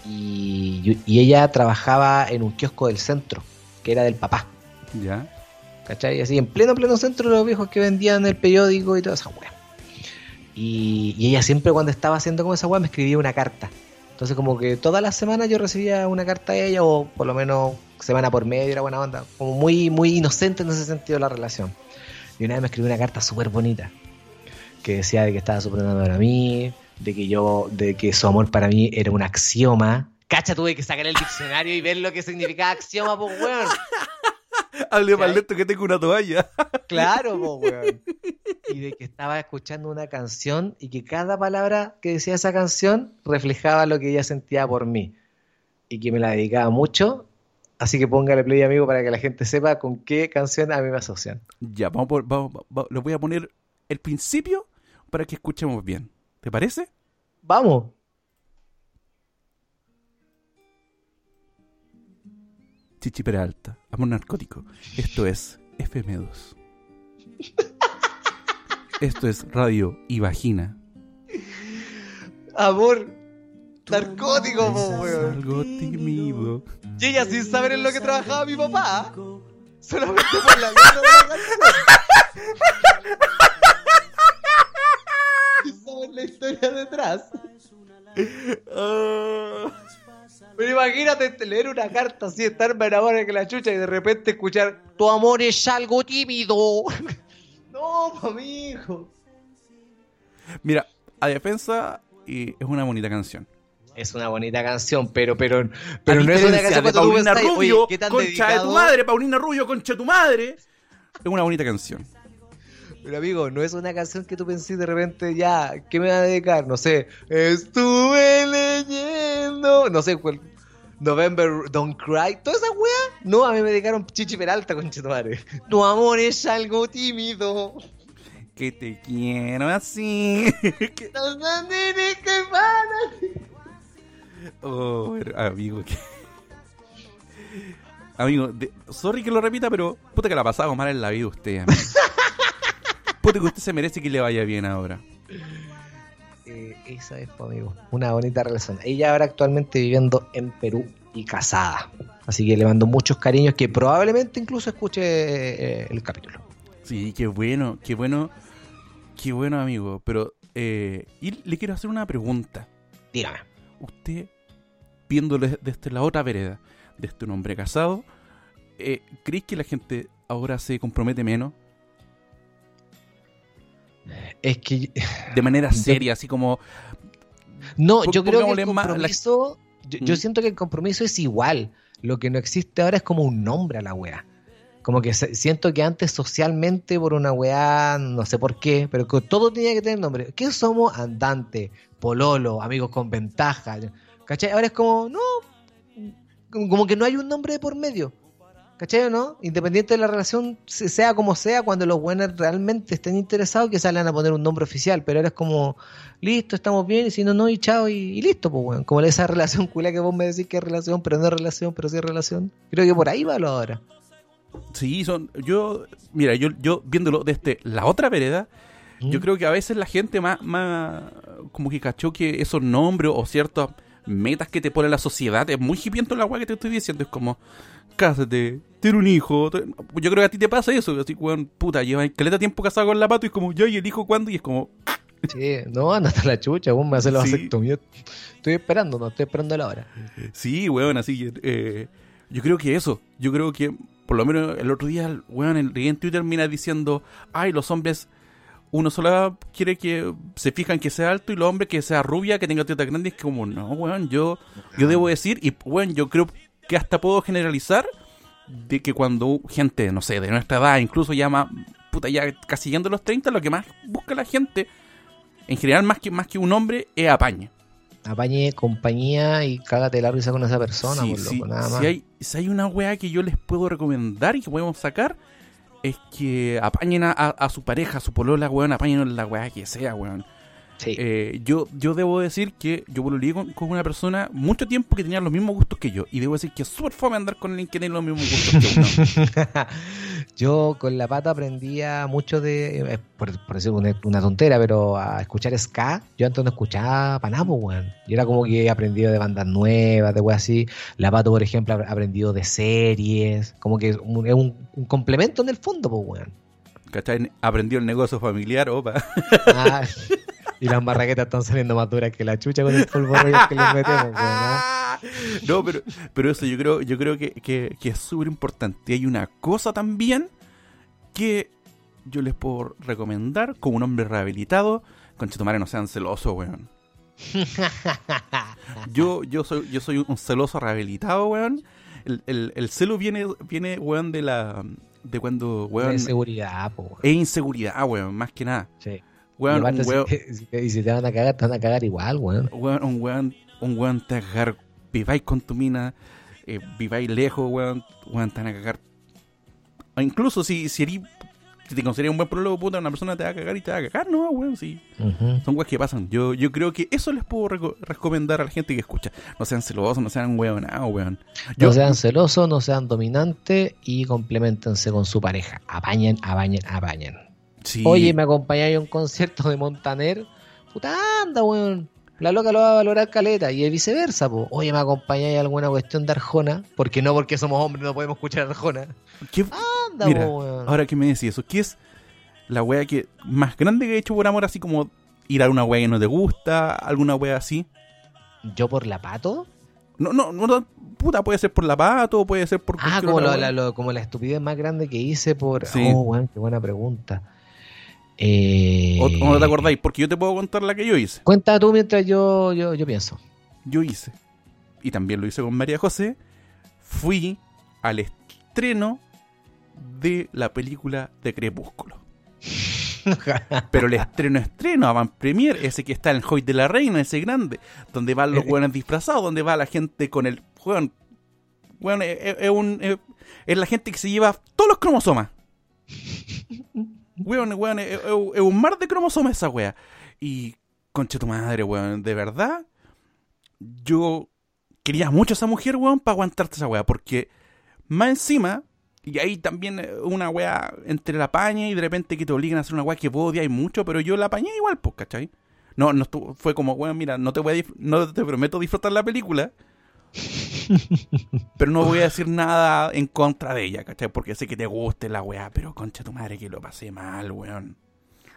S2: Y, ella trabajaba en un kiosco del centro, que era del papá.
S1: Ya.
S2: ¿Cachai? Así en pleno, pleno centro los viejos que vendían el periódico y toda esa weá. Y, y ella siempre cuando estaba haciendo como esa weá me escribía una carta. Entonces como que todas las semanas yo recibía una carta de ella o por lo menos semana por medio, era buena onda. Como muy, muy inocente en ese sentido la relación. Y una vez me escribió una carta súper bonita. Que decía de que estaba súper enamorada de mí, de que yo, de que su amor para mí era un axioma. Cacha, tuve que sacar el diccionario y ver lo que significaba axioma, pues weón.
S1: Hable más lento que tengo una toalla.
S2: Claro, po, weón. Y de que estaba escuchando una canción y que cada palabra que decía esa canción reflejaba lo que ella sentía por mí. Y que me la dedicaba mucho. Así que póngale play, amigo, para que la gente sepa con qué canción a mí me asocian.
S1: Ya, vamos por, vamos, vamos- les voy a poner el principio para que escuchemos bien. ¿Te parece?
S2: Vamos.
S1: Chichi Peralta, amor narcótico. Esto es FM2. Esto es Radio y Vagina.
S2: Amor narcótico, po, weón.
S1: Algo tímido.
S2: Y ella sin saber en lo que trabajaba mi papá. Solamente por la letra de la canción. Sin saber la historia detrás. Pero imagínate leer una carta así, estar más enamorado que la chucha y de repente escuchar Tu amor es algo tímido. no, pa' mi hijo.
S1: Mira, a defensa y es una bonita canción.
S2: Es una bonita canción, pero, pero, pero no es una canción
S1: de
S2: tú
S1: Paulina
S2: pensás,
S1: Rubio,
S2: oye, ¿qué tan
S1: concha de tu
S2: dedicado?
S1: madre, Paulina Rubio, concha de tu madre. Es una bonita canción.
S2: Pero amigo, no es una canción que tú pensís de repente, ya, ¿qué me va a dedicar? No sé, estuve leyendo, no sé cuál. November Don't Cry, toda esa wea. No, a mí me dedicaron Chichi Peralta, con madre. Tu amor es algo tímido.
S1: Que te quiero así. Que- Oh, amigo. que- Amigo, de- sorry que lo repita, pero puta que la ha pasado mal en la vida usted, amigo. Puta que usted se merece que le vaya bien ahora.
S2: Eh, esa es, pues, amigo, una bonita relación. Ella ahora actualmente viviendo en Perú y casada. Así que le mando muchos cariños que probablemente incluso escuche eh, el capítulo.
S1: Sí, qué bueno, qué bueno, qué bueno, amigo. Pero, eh, y le quiero hacer una pregunta.
S2: Dígame.
S1: Usted, viéndole desde la otra vereda, desde un hombre casado, eh, ¿crees que la gente ahora se compromete menos?
S2: Es que
S1: De manera
S2: Yo-
S1: seria, así como...
S2: No, yo creo que el
S1: la-
S2: compromiso. Yo, yo
S1: ¿Mm?
S2: siento que el compromiso es igual. Lo que no existe ahora es como un nombre a la weá. Como que se- siento que antes socialmente por una weá, no sé por qué, pero que todo tenía que tener nombre. ¿Qué somos? Andante, pololo, amigos con ventaja. ¿Cachai? Ahora es como, no, como como que no hay un nombre de por medio. ¿Cachai o no? Independiente de la relación, se- sea como sea, cuando los buenos realmente estén interesados, que salgan a poner un nombre oficial. Pero ahora es como, listo, estamos bien, y si no, no, y chao, y, y listo, pues, weón. Como esa relación culia que vos me decís que es relación, pero no es relación, pero sí es relación. Creo que por ahí va lo ahora.
S1: Sí, son... Yo, mira, yo, yo viéndolo desde la otra vereda, Yo
S2: ¿Mm?
S1: creo que a veces la gente más, más como que cachó que esos nombres o ciertas metas que te pone la sociedad es muy hipiento la weá que te estoy diciendo. Es como, cásate, ten un hijo. Yo creo que a ti te pasa eso. Así, weón, puta, lleva caleta tiempo casado con la pato y es como, ya, ¿y el hijo cuándo? Y es como,
S2: Sí, no, anda hasta la chucha, vos me haces la
S1: Sí.
S2: vasectomía. Estoy esperando, no estoy esperando la hora.
S1: sí, weón, así. eh, yo creo que eso. Yo creo que, por lo menos el otro día, weón, el en Twitter termina diciendo, ay, los hombres uno solo quiere que se fijan que sea alto y los hombres que sea rubia, que tenga tetas grandes, que como, no, weón, yo, yo debo decir, y weón, yo creo que hasta puedo generalizar de que cuando gente, no sé, de nuestra edad, incluso ya más, puta, ya casi llegando a los 30, lo que más busca la gente, en general, más que, más que un hombre, es apañe.
S2: Apañe compañía y cágate la risa con esa persona,
S1: Sí,
S2: por
S1: sí,
S2: loco, nada más.
S1: Si hay, si hay una weá que yo les puedo recomendar y que podemos sacar, es que apañen a, a- a su pareja, a su polola, weón, apañen la weá que sea, weón.
S2: Sí.
S1: Eh, yo, yo debo decir que yo pololeé con, con una persona mucho tiempo que tenía los mismos gustos que yo. Y debo decir que es súper fome andar con alguien que tiene los mismos gustos que uno.
S2: Yo con la pata aprendía mucho de, eh, por, por decir una, una tontera, pero a escuchar ska. Yo antes no escuchaba Panamo, weón. Yo era como que he aprendido de bandas nuevas, de weas así. La pato, por ejemplo, ha aprendido de series. Como que es un, es un- un complemento en el fondo, pues, weón.
S1: ¿Cachai? Aprendió el negocio familiar, opa.
S2: Ah, y las marraquetas están saliendo más duras que la chucha con el polvo royal que les metemos, weón. ¿ah?
S1: No, pero, pero eso yo creo, yo creo que, que- que es súper importante. Hay una cosa también que yo les puedo recomendar como un hombre rehabilitado. Conchetumare, no sean celosos, weón. Yo, yo soy, yo soy un celoso rehabilitado, weón. El, el, el celo viene, viene, weón, de la. de cuando, weón.
S2: De seguridad, pues, weón.
S1: Es inseguridad, weón, más que nada.
S2: Sí.
S1: Weón,
S2: y,
S1: un weón,
S2: y si te van a cagar, te van a cagar igual, weón.
S1: weón, un weón, un weón te va a cagar, viváis con tu mina, eh, viváis lejos, weón, weón, te van a cagar. O incluso si, si, eres- si te consideras un buen prólogo, puta, una persona te va a cagar y te va a cagar, no, weón, sí. Son weas que pasan. Yo, yo creo que eso les puedo reco- recomendar a la gente que escucha. No sean celosos, no sean weonados, weón. Yo,
S2: No sean celosos, no sean dominantes y complementense con su pareja. Apañen, apañen, apañen.
S1: Sí,
S2: Oye, me acompañáis a un concierto de Montaner. Puta, anda, weón. La loca lo va a valorar caleta y viceversa, po. Oye, me acompañáis a alguna cuestión de Arjona. Porque no, porque somos hombres, no podemos escuchar Arjona.
S1: ¿qué-
S2: Anda,
S1: Mira,
S2: po, weón.
S1: ahora que me decís eso, ¿qué es la wea que más grande que he hecho por amor? Así como ir a una wea que no te gusta, alguna wea así.
S2: ¿Yo por la pato?
S1: No, no, no, puta, puede ser por la pato, puede ser por.
S2: Ah, como, lo- la, lo- como la estupidez más grande que hice por.
S1: Sí.
S2: Oh, weón, qué buena pregunta. Eh...
S1: O, no te acordáis, porque yo te puedo contar la que yo hice.
S2: Cuenta tú mientras yo, yo, yo pienso.
S1: Yo hice, y también lo hice con María José, fui al estreno de la película de Crepúsculo. Pero el estreno estreno, avant premier, ese que está en el Hoy de la Reina, ese grande, donde van los
S2: Eh, eh.
S1: hueones disfrazados, donde va la gente con el hueón. Hueón, es, es- es un, es, es la gente que se lleva todos los cromosomas. Hueón, hueón, es, es- un mar de cromosomas esa wea. Y, concha tu madre, weón, de verdad, yo quería mucho a esa mujer, weón, para aguantarte esa wea, porque más encima, y ahí también eh, una wea entre la paña y de repente que te obligan a hacer una wea que vos odias mucho, pero yo la apañé igual, pues, ¿cachai? No, no fue como, weón, mira, no te voy a no te prometo disfrutar la película, pero no voy a decir nada en contra de ella, ¿cachai? Porque sé que te guste la weá, pero concha tu madre que lo pasé mal, weón.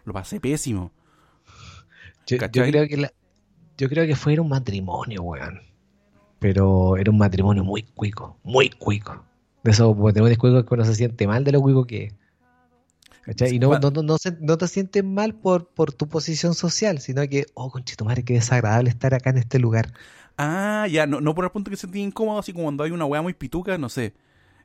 S1: Lo pasé pésimo.
S2: Yo, creo que la- yo creo que fue un matrimonio, weón. Pero era un matrimonio muy cuico, muy cuico. De esos matrimonios cuicos que uno se siente mal de lo cuico que es. ¿Cachai? Y no, no, no, no, se- no te sientes mal por, por tu posición social, sino que, oh, conchito madre, qué desagradable estar acá en este lugar.
S1: Ah, ya, no, no por el punto que se sentí incómodo, así como cuando hay una weá muy pituca, no sé.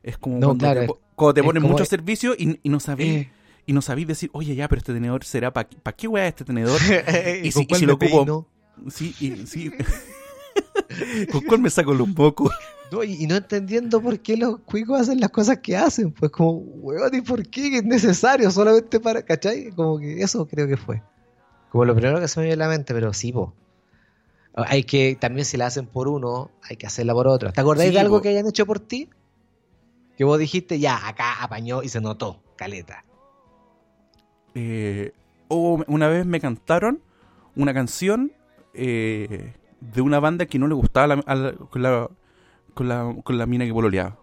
S1: Es como
S2: No,
S1: cuando,
S2: claro,
S1: te,
S2: es-
S1: po- cuando te
S2: es
S1: ponen mucho servicio y, y no sabís
S2: Eh,
S1: y no sabís decir, oye, ya, pero este tenedor será para pa qué weá es este tenedor.
S2: ¿Y,
S1: si- y lo ocupo-
S2: peino?
S1: Sí, y, sí. ¿Con cuál me saco los mocos?
S2: No, y, y no entendiendo por qué los cuicos hacen las cosas que hacen. Pues como, weón, ¿y por qué? Es necesario solamente para, ¿cachai? Como que eso creo que fue. Como lo primero que se me vio en la mente, pero sí, po. Hay que, también si la hacen por uno, hay que hacerla por otro. ¿Te acordáis
S1: Sí,
S2: de algo que hayan hecho por ti? Que vos dijiste, ya, acá apañó y se notó, caleta.
S1: Eh, una vez me cantaron una canción eh, de una banda que no le gustaba la- con, la, con, la, con la mina que pololeaba.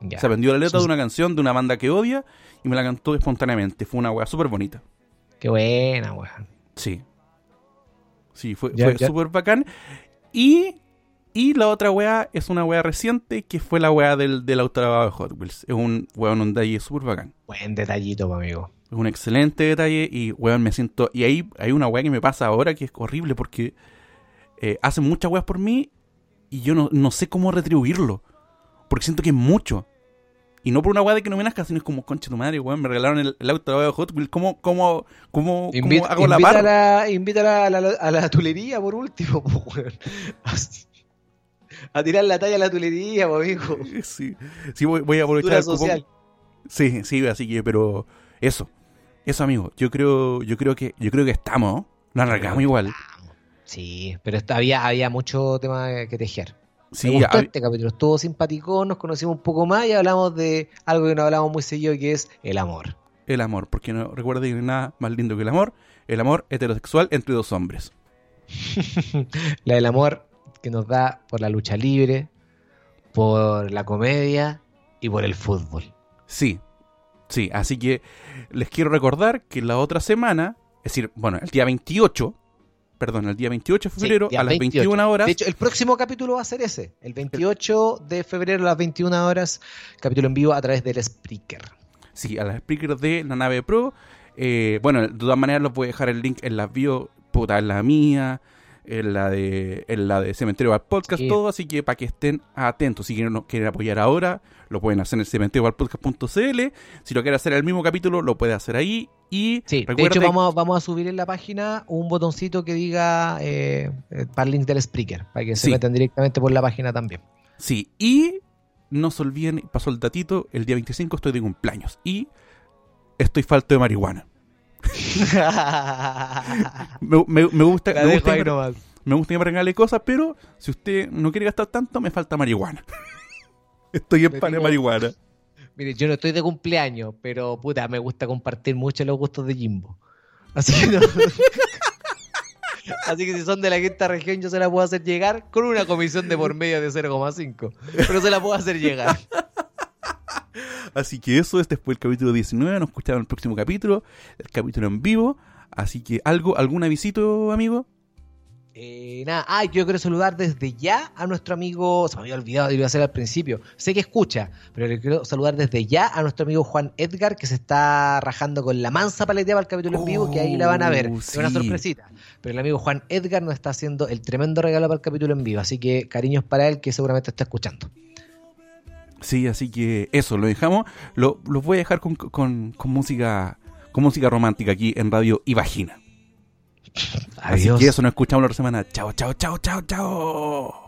S2: Ya.
S1: Se aprendió la letra de una canción de una banda que odia y me la cantó espontáneamente. Fue una weá súper bonita.
S2: Qué buena, weón.
S1: Sí. Sí, fue,
S2: Ya,
S1: fue
S2: ya.
S1: súper bacán. Y, y la otra weá es una weá reciente que fue la weá del, del autolavado de Hot Wheels. Es un weón un detalle súper bacán.
S2: Buen detallito, amigo.
S1: Es un excelente detalle y, weón, me siento... Y ahí hay una weá que me pasa ahora que es horrible porque eh, hacen muchas weas por mí y yo no, no sé cómo retribuirlo. Porque siento que es mucho. Y no por una weá de que no me nazca, sino es como, concha tu madre, weón, me regalaron el, el auto de Hot Wheels. ¿Cómo, cómo, cómo,
S2: Invi-
S1: cómo hago la par?
S2: invítala a la, a la tulería por último, weón. A tirar la talla a la tulería, hijo.
S1: Sí, sí voy, voy a aprovechar el cupón.
S2: social.
S1: Sí, sí, así que, pero eso, eso amigo, yo creo, yo creo que, yo creo que estamos. Nos arrancamos igual.
S2: Sí, pero esta- había, había mucho tema que tejer.
S1: Sí,
S2: Me gustó este capítulo, estuvo simpático, nos conocimos un poco más y hablamos de algo que no hablamos muy seguido, que es el amor.
S1: el amor, porque no recuerda que no hay nada más lindo que el amor, el amor heterosexual entre dos hombres.
S2: La del amor que nos da por la lucha libre, por la comedia y por el fútbol.
S1: Sí, sí, así que les quiero recordar que la otra semana, es decir, bueno, el día 28, perdón, el día 28 de febrero a las
S2: 28.
S1: 21 horas,
S2: De hecho, el próximo capítulo va a ser ese, el 28 de febrero a las 21 horas, capítulo en vivo a través del Spreaker.
S1: sí, a las speakers de la nave Pro. Eh, bueno, de todas maneras los voy a dejar el link en las bio, puta, en la mía, en la de, en la de Cementerio al Podcast,
S2: Sí.
S1: todo, así que para que estén atentos, si quieren, quieren apoyar ahora, lo pueden hacer en el cementerioalpodcast.cl, si lo quieren hacer en el mismo capítulo, lo puede hacer ahí, y
S2: Sí, de hecho vamos, a- vamos a subir en la página un botoncito que diga eh, eh, para el link del Spreaker, para que se
S1: Sí.
S2: metan directamente por la página también.
S1: Sí, y no se olviden, pasó el datito, el día 25 estoy de cumpleaños y estoy falto de marihuana. Me, me- me gusta,
S2: La
S1: me, gusta que me-
S2: nomás.
S1: me gusta que me regale cosas, pero si usted no quiere gastar tanto, me falta marihuana. estoy en pan de marihuana.
S2: Mire, yo no estoy de cumpleaños, pero puta, me gusta compartir mucho los gustos de Jimbo. Así que no. Así que si son de la quinta región, yo se la puedo hacer llegar con una comisión de por medio de 0,5. Pero se la puedo hacer llegar.
S1: Así que eso, este fue el capítulo 19, nos escuchamos en el próximo capítulo, el capítulo en vivo. Así que algo, algún avisito, amigo.
S2: Eh, nada, ah, yo quiero saludar desde ya a nuestro amigo, se me había olvidado, lo iba a hacer al principio, sé que escucha, pero le quiero saludar desde ya a nuestro amigo Juan Edgar, que se está rajando con la mansa paleteada para el capítulo en vivo, que ahí la van a ver,
S1: Oh,
S2: es una sorpresita. Pero el amigo Juan Edgar nos está haciendo el tremendo regalo para el capítulo en vivo, así que cariños para él, que seguramente está escuchando.
S1: Sí, así que eso, lo dejamos. Lo, los voy a dejar con, con, con música con música romántica aquí en Radio Ibagina. Así
S2: Adiós.
S1: que eso, nos escuchamos la otra semana. Chao, chao, chao, chao, chao.